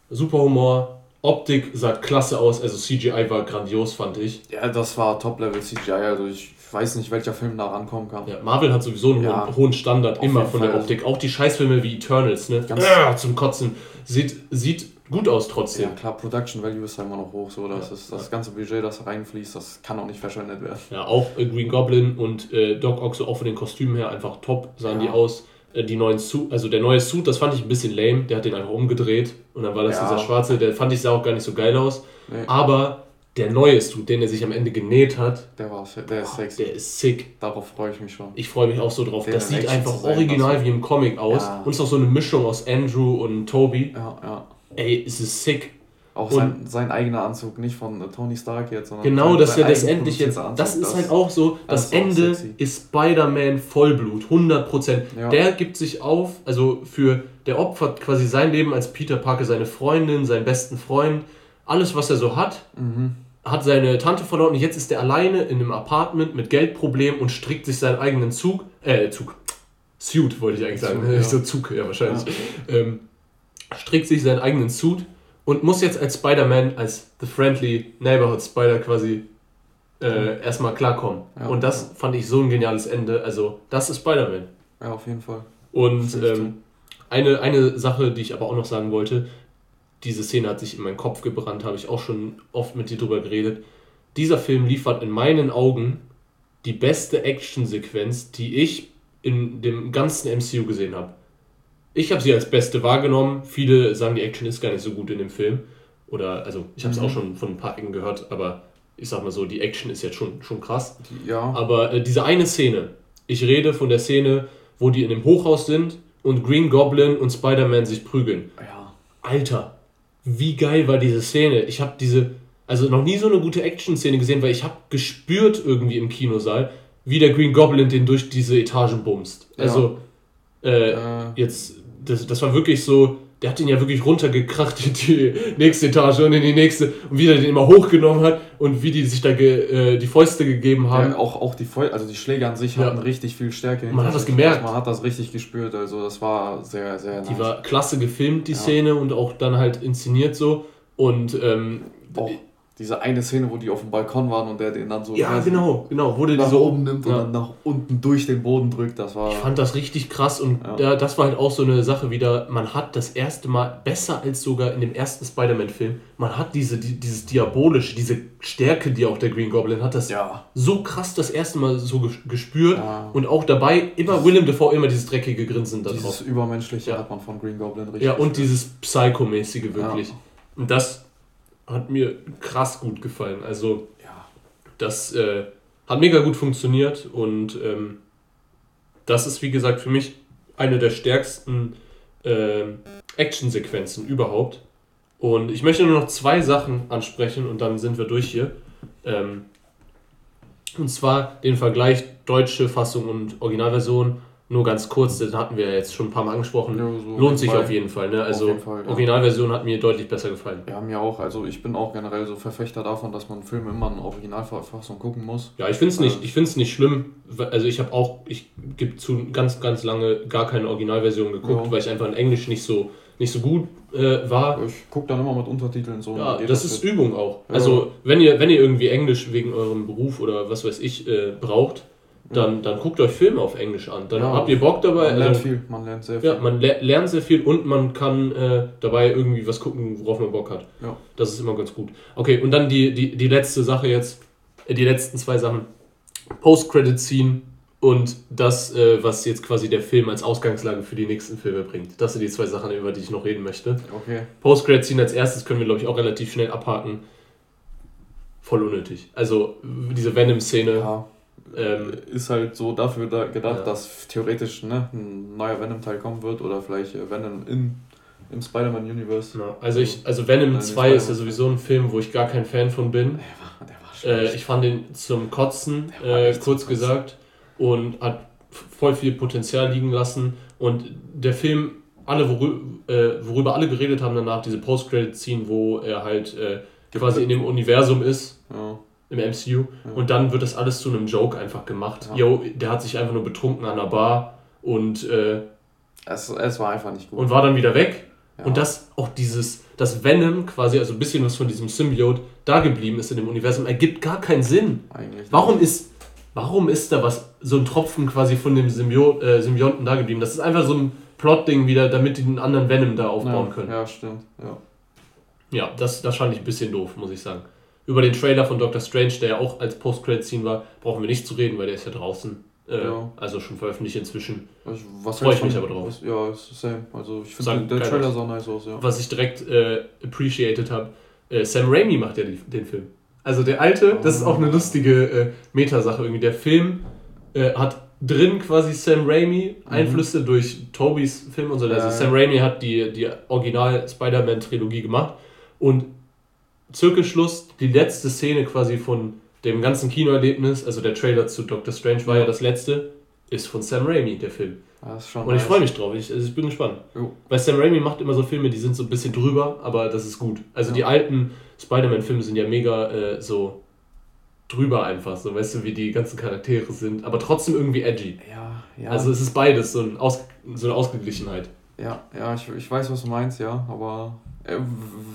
Speaker 1: super Humor, Optik sah klasse aus, also CGI war grandios, fand ich.
Speaker 2: Ja, das war Top-Level CGI, also ich weiß nicht, welcher Film da rankommen kann.
Speaker 1: Ja, Marvel hat sowieso einen ja, hohen, Standard immer von der Optik. Auch die Scheißfilme wie Eternals, ne? Ganz äh, zum Kotzen. Sieht, sieht gut aus trotzdem.
Speaker 2: Ja, klar, Production Value ist ja immer noch hoch, so. Das, ja, ist, das ganze Budget, das reinfließt, das kann auch nicht verschwendet werden.
Speaker 1: Ja, auch Green Goblin und äh, Doc Ock, so auch von den Kostümen her einfach top sahen die aus. Äh, die neuen Suit, also der neue Suit, das fand ich ein bisschen lame. Der hat den einfach umgedreht und dann war das ja. dieser schwarze, der fand ich sah auch gar nicht so geil aus. Nee. Aber der neue Suit, den er sich am Ende genäht hat,
Speaker 2: der, war, der ist sexy.
Speaker 1: Der ist sick.
Speaker 2: Darauf freue ich mich schon.
Speaker 1: Ich freue mich auch so drauf. Der das sieht einfach original wie im Comic aus. Ja. Und ist auch so eine Mischung aus Andrew und Toby.
Speaker 2: Ja, ja.
Speaker 1: Ey, es ist sick.
Speaker 2: Auch sein, sein eigener Anzug, nicht von äh, Tony Stark jetzt,
Speaker 1: sondern. Genau, dass er das endlich jetzt. Anzug, das ist halt auch so, das, das Ende ist, ist Spider-Man Vollblut, 100%. Ja. Der gibt sich auf, also für. Der opfert quasi sein Leben als Peter Parker, seine Freundin, seinen besten Freund, alles, was er so hat. Mhm. Hat seine Tante verloren und jetzt ist er alleine in einem Apartment mit Geldproblemen und strickt sich seinen eigenen Zug. Äh, Zug. Suit, wollte ich eigentlich sagen. Zug, ja. *laughs* So Zug, ja, wahrscheinlich. Ja. Ähm, strickt sich seinen eigenen Suit und muss jetzt als Spider-Man, als The Friendly Neighborhood Spider quasi äh, erstmal klarkommen. Ja, und das ja. fand ich so ein geniales Ende. Also, das ist Spider-Man.
Speaker 2: Ja, auf jeden Fall.
Speaker 1: Und ähm, eine, eine Sache, die ich aber auch noch sagen wollte, diese Szene hat sich in meinen Kopf gebrannt, habe ich auch schon oft mit dir drüber geredet. Dieser Film liefert in meinen Augen die beste Actionsequenz, die ich in dem ganzen MCU gesehen habe. Ich habe sie als beste wahrgenommen. Viele sagen, die Action ist gar nicht so gut in dem Film. Oder, also, ich habe es mhm. auch schon von ein paar Ecken gehört, aber ich sag mal so, die Action ist jetzt schon, schon krass. Ja. Aber äh, diese eine Szene, ich rede von der Szene, wo die in dem Hochhaus sind und Green Goblin und Spider-Man sich prügeln. Ja. Alter, wie geil war diese Szene. Ich habe diese, also noch nie so eine gute Action-Szene gesehen, weil ich habe gespürt irgendwie im Kinosaal, wie der Green Goblin den durch diese Etagen bumst. Also, ja. äh, äh. jetzt das, das war wirklich so, der hat ihn ja wirklich runtergekracht in die nächste Etage und in die nächste und wie er den immer hochgenommen hat und wie die sich da ge, äh, die Fäuste gegeben haben.
Speaker 2: Ja, auch, auch die Fäuste, also die Schläge an sich ja. hatten richtig viel Stärke.
Speaker 1: Man hat das gemerkt.
Speaker 2: Man hat das richtig gespürt, also das war sehr, sehr
Speaker 1: nice. Die war klasse gefilmt, die ja. Szene und auch dann halt inszeniert so und ähm,
Speaker 2: auch diese eine Szene, wo die auf dem Balkon waren und der den dann so
Speaker 1: ja, genau, genau, wo der
Speaker 2: nach so oben nimmt und ja. dann nach unten durch den Boden drückt, das war...
Speaker 1: Ich fand das richtig krass und ja. da, das war halt auch so eine Sache wieder, man hat das erste Mal, besser als sogar in dem ersten Spider-Man-Film, man hat diese, die, dieses Diabolische, diese Stärke, die auch der Green Goblin hat, das ja. so krass das erste Mal so gespürt und auch dabei immer Willem Dafoe immer dieses dreckige Grinsen
Speaker 2: da Dieses Übermenschliche hat man von Green Goblin
Speaker 1: richtig Ja, und gespürt. dieses Psychomäßige wirklich. Und das hat mir krass gut gefallen. Also, ja. das äh, hat mega gut funktioniert und ähm, das ist, wie gesagt, für mich eine der stärksten äh, Actionsequenzen überhaupt. Und ich möchte nur noch zwei Sachen ansprechen und dann sind wir durch hier. Ähm, und zwar den Vergleich deutsche Fassung und Originalversion nur ganz kurz, den hatten wir jetzt schon ein paar Mal angesprochen. Ja, so Lohnt sich Fall. auf jeden Fall. Ne? Also Fall, ja. Originalversion hat mir deutlich besser gefallen.
Speaker 2: Ja, mir auch. Also ich bin auch generell so Verfechter davon, dass man Filme immer in Originalverfassung gucken muss.
Speaker 1: Ja, ich finde es nicht, äh, nicht schlimm. Also ich habe auch, ich gebe zu ganz, ganz lange gar keine Originalversion geguckt, ja. weil ich einfach in Englisch nicht so, nicht so gut äh, war.
Speaker 2: Ich gucke dann immer mit Untertiteln so.
Speaker 1: Ja, das, das ist Übung auch. Also wenn ihr, wenn ihr irgendwie Englisch wegen eurem Beruf oder was weiß ich äh, braucht, dann, dann guckt euch Filme auf Englisch an. Dann ja, habt ihr Bock dabei. Man lernt also, viel, man lernt sehr viel. Ja, man lernt sehr viel und man kann äh, dabei irgendwie was gucken, worauf man Bock hat. Ja. Das ist immer ganz gut. Okay, und dann die, die, die letzte Sache jetzt, äh, die letzten zwei Sachen. Post-Credit-Scene und das, äh, was jetzt quasi der Film als Ausgangslage für die nächsten Filme bringt. Das sind die zwei Sachen, über die ich noch reden möchte. Okay. Post-Credit-Scene als erstes können wir, glaube ich, auch relativ schnell abhaken. Voll unnötig. Also diese Venom-Szene. Ja
Speaker 2: ähm, ist halt so dafür da gedacht, ja. dass theoretisch ne, ein neuer Venom-Teil kommen wird oder vielleicht äh, Venom in, im Spider-Man-Universe.
Speaker 1: Ja. Also, ich, also Venom 2 ist ja sowieso ein Film, wo ich gar kein Fan von bin. Der war, der war äh, ich fand den zum Kotzen, äh, kurz gesagt, und hat voll viel Potenzial liegen lassen. Und der Film, alle worüber, äh, worüber alle geredet haben danach, diese Post-Credit-Scene, wo er halt äh, quasi in dem Universum ist. Ja im MCU. Ja. Und dann wird das alles zu einem Joke einfach gemacht. Ja. Yo, der hat sich einfach nur betrunken an der Bar und äh,
Speaker 2: es, es war einfach nicht
Speaker 1: gut. Und war dann wieder weg. Ja. Und das auch dieses, das Venom quasi, also ein bisschen was von diesem Symbiote da geblieben ist in dem Universum, ergibt gar keinen Sinn. Eigentlich warum ist, warum ist da was, so ein Tropfen quasi von dem Symbio äh, Symbionten da geblieben? Das ist einfach so ein Plot-Ding wieder, damit die einen anderen Venom da aufbauen
Speaker 2: ja,
Speaker 1: können.
Speaker 2: Ja, stimmt. Ja,
Speaker 1: ja das, das fand ich ein bisschen doof, muss ich sagen. Über den Trailer von Doctor Strange, der ja auch als Post-Credit-Scene war, brauchen wir nicht zu reden, weil der ist ja draußen. Äh, ja. Also schon veröffentlicht inzwischen. Also, Freue ich mich aber drauf.
Speaker 2: Was, ja, ist same. Also ich finde der Trailer sah nice aus, ja.
Speaker 1: Was ich direkt äh, appreciated habe, äh, Sam Raimi macht ja die, den Film. Also der alte, oh. das ist auch eine lustige äh, Metasache irgendwie. Der Film äh, hat drin quasi Sam Raimi mhm. Einflüsse durch Tobys Film und so. Also Sam Raimi hat die, die Original Spider-Man-Trilogie gemacht und Zirkelschluss, die letzte Szene quasi von dem ganzen Kinoerlebnis, also der Trailer zu Doctor Strange war ja, das letzte, ist von Sam Raimi, der Film. und ich nice. freue mich drauf, ich, also ich bin gespannt. Jo. Weil Sam Raimi macht immer so Filme, die sind so ein bisschen drüber, aber das ist gut. Also ja. die alten Spider-Man-Filme sind ja mega äh, so drüber einfach, so weißt du, wie die ganzen Charaktere sind, aber trotzdem irgendwie edgy. Ja, ja. Also es ist beides, so, ein Aus, so eine Ausgeglichenheit.
Speaker 2: Ja, ja, ich, ich weiß, was du meinst, ja, aber äh,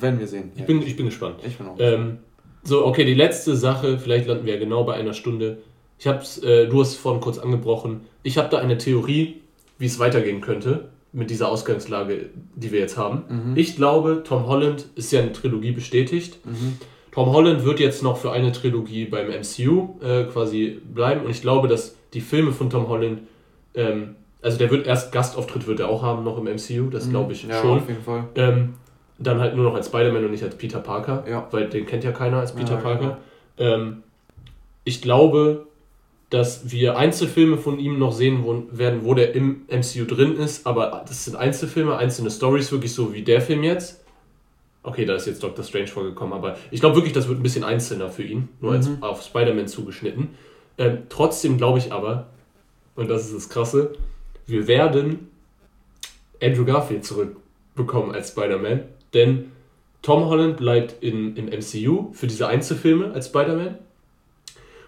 Speaker 2: werden wir sehen.
Speaker 1: Ich, ja. bin, ich bin gespannt. Ich bin auch ähm, so, okay, die letzte Sache, vielleicht landen wir ja genau bei einer Stunde. Ich hab's, äh, du hast es vorhin kurz angebrochen. Ich habe da eine Theorie, wie es weitergehen könnte mit dieser Ausgangslage, die wir jetzt haben. Mhm. Ich glaube, Tom Holland ist ja eine Trilogie bestätigt. Mhm. Tom Holland wird jetzt noch für eine Trilogie beim MCU äh, quasi bleiben und ich glaube, dass die Filme von Tom Holland, ähm, also der wird erst Gastauftritt wird er auch haben noch im MCU, das mhm. glaube ich ja, schon. Auf jeden Fall. Ähm, dann halt nur noch als Spider-Man und nicht als Peter Parker, ja. weil den kennt ja keiner als Peter ja, Parker. Genau. Ähm, ich glaube, dass wir Einzelfilme von ihm noch sehen werden, wo der im MCU drin ist, aber das sind Einzelfilme, einzelne Stories, wirklich so wie der Film jetzt. Okay, da ist jetzt Doctor Strange vorgekommen, aber ich glaube wirklich, das wird ein bisschen einzelner für ihn, nur mhm. als auf Spider-Man zugeschnitten. Ähm, trotzdem glaube ich aber, und das ist das Krasse, wir werden Andrew Garfield zurückbekommen als Spider-Man denn Tom Holland bleibt in, im MCU für diese Einzelfilme als Spider-Man.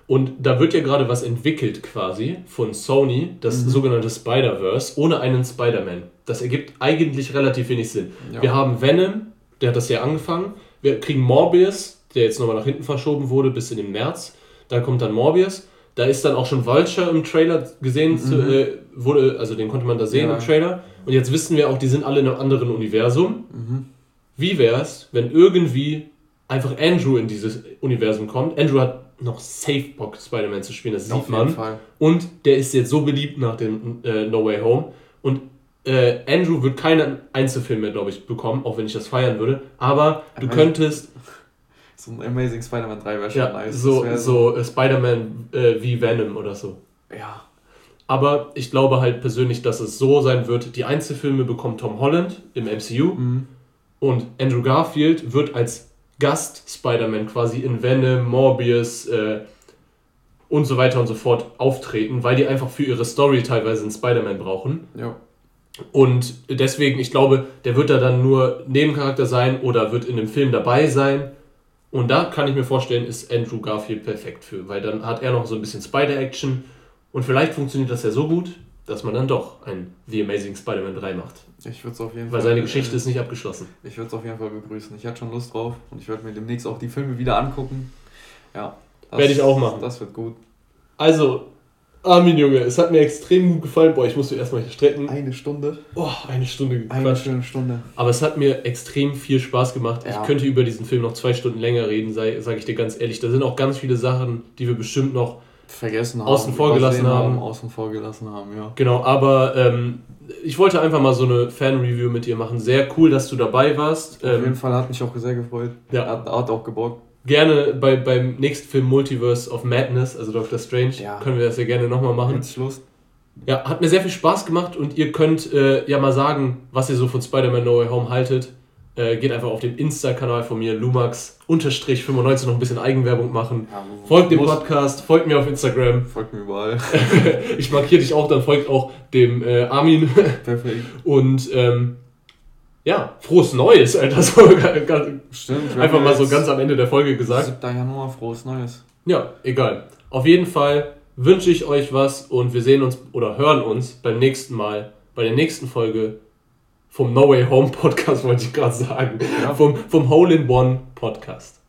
Speaker 1: Und da wird ja gerade was entwickelt quasi von Sony, das mhm. sogenannte Spider-Verse, ohne einen Spider-Man. Das ergibt eigentlich relativ wenig Sinn. Ja. Wir haben Venom, der hat das ja angefangen. Wir kriegen Morbius, der jetzt nochmal nach hinten verschoben wurde bis in den März. Da kommt dann Morbius. Da ist dann auch schon Vulture im Trailer gesehen, mhm. zu, äh, wurde, also den konnte man da sehen ja. im Trailer. Und jetzt wissen wir auch, die sind alle in einem anderen Universum. Mhm. Wie wäre es, wenn irgendwie einfach Andrew in dieses Universum kommt? Andrew hat noch safe Bock, Spider-Man zu spielen, das sieht Auf man. Fall. Und der ist jetzt so beliebt nach dem äh, No Way Home. Und äh, Andrew wird keinen Einzelfilm mehr, glaube ich, bekommen, auch wenn ich das feiern würde. Aber du Amazing. könntest. *laughs*
Speaker 2: So ein Amazing Spider-Man 3 wäre
Speaker 1: schon ja, nice. So, so, so äh, Spider-Man äh, wie Venom oder so. Ja. Aber ich glaube halt persönlich, dass es so sein wird: die Einzelfilme bekommt Tom Holland im MCU. Mhm. Und Andrew Garfield wird als Gast-Spider-Man quasi in Venom, Morbius äh, und so weiter und so fort auftreten, weil die einfach für ihre Story teilweise einen Spider-Man brauchen. Ja. Und deswegen, ich glaube, der wird da dann nur Nebencharakter sein oder wird in einem Film dabei sein. Und da kann ich mir vorstellen, ist Andrew Garfield perfekt für, weil dann hat er noch so ein bisschen Spider-Action und vielleicht funktioniert das ja so gut, dass man dann doch ein The Amazing Spider-Man 3 macht. Ich würde es auf jeden Weil Fall. Weil seine Geschichte ist nicht abgeschlossen.
Speaker 2: Ich würde es auf jeden Fall begrüßen. Ich hatte schon Lust drauf und ich werde mir demnächst auch die Filme wieder angucken. Ja.
Speaker 1: Werde ich auch machen.
Speaker 2: Das wird gut.
Speaker 1: Also, Armin Junge, es hat mir extrem gut gefallen. Boah, ich musste erstmal hier strecken.
Speaker 2: Eine Stunde.
Speaker 1: Boah, eine Stunde
Speaker 2: gequatscht. Eine schöne Stunde.
Speaker 1: Aber es hat mir extrem viel Spaß gemacht. Ja. Ich könnte über diesen Film noch zwei Stunden länger reden, sage ich dir ganz ehrlich. Da sind auch ganz viele Sachen, die wir bestimmt noch
Speaker 2: vergessen haben,
Speaker 1: außen vor gelassen haben.
Speaker 2: Außen vor gelassen haben, ja.
Speaker 1: Genau, aber ähm, ich wollte einfach mal so eine Fan-Review mit dir machen. Sehr cool, dass du dabei warst.
Speaker 2: Auf ähm, jeden Fall hat mich auch sehr gefreut. Ja. Hat, hat auch gebockt.
Speaker 1: gerne bei, beim nächsten Film Multiverse of Madness, also Doctor Strange, ja. können wir das ja gerne nochmal machen. Jetzt Lust. Ja, hat mir sehr viel Spaß gemacht und ihr könnt äh, ja mal sagen, was ihr so von Spider-Man No Way Home haltet. Äh, geht einfach auf den Insta-Kanal von mir, Lumax-95, noch ein bisschen Eigenwerbung machen. Ja, folgt dem Podcast, folgt mir auf Instagram. *laughs* Folgt mir überall. *laughs* ich markiere dich auch, dann folgt auch dem äh, Armin. *laughs* Perfekt. Und ähm, ja, frohes Neues, Alter. So, Stimmt. Einfach mal so ganz am Ende der Folge gesagt.
Speaker 2: 7. Januar, frohes Neues.
Speaker 1: Ja, egal. Auf jeden Fall wünsche ich euch was und wir sehen uns oder hören uns beim nächsten Mal, bei der nächsten Folge vom No Way Home Podcast, wollte ich gerade sagen. Ja. Vom, vom Hole in One Podcast.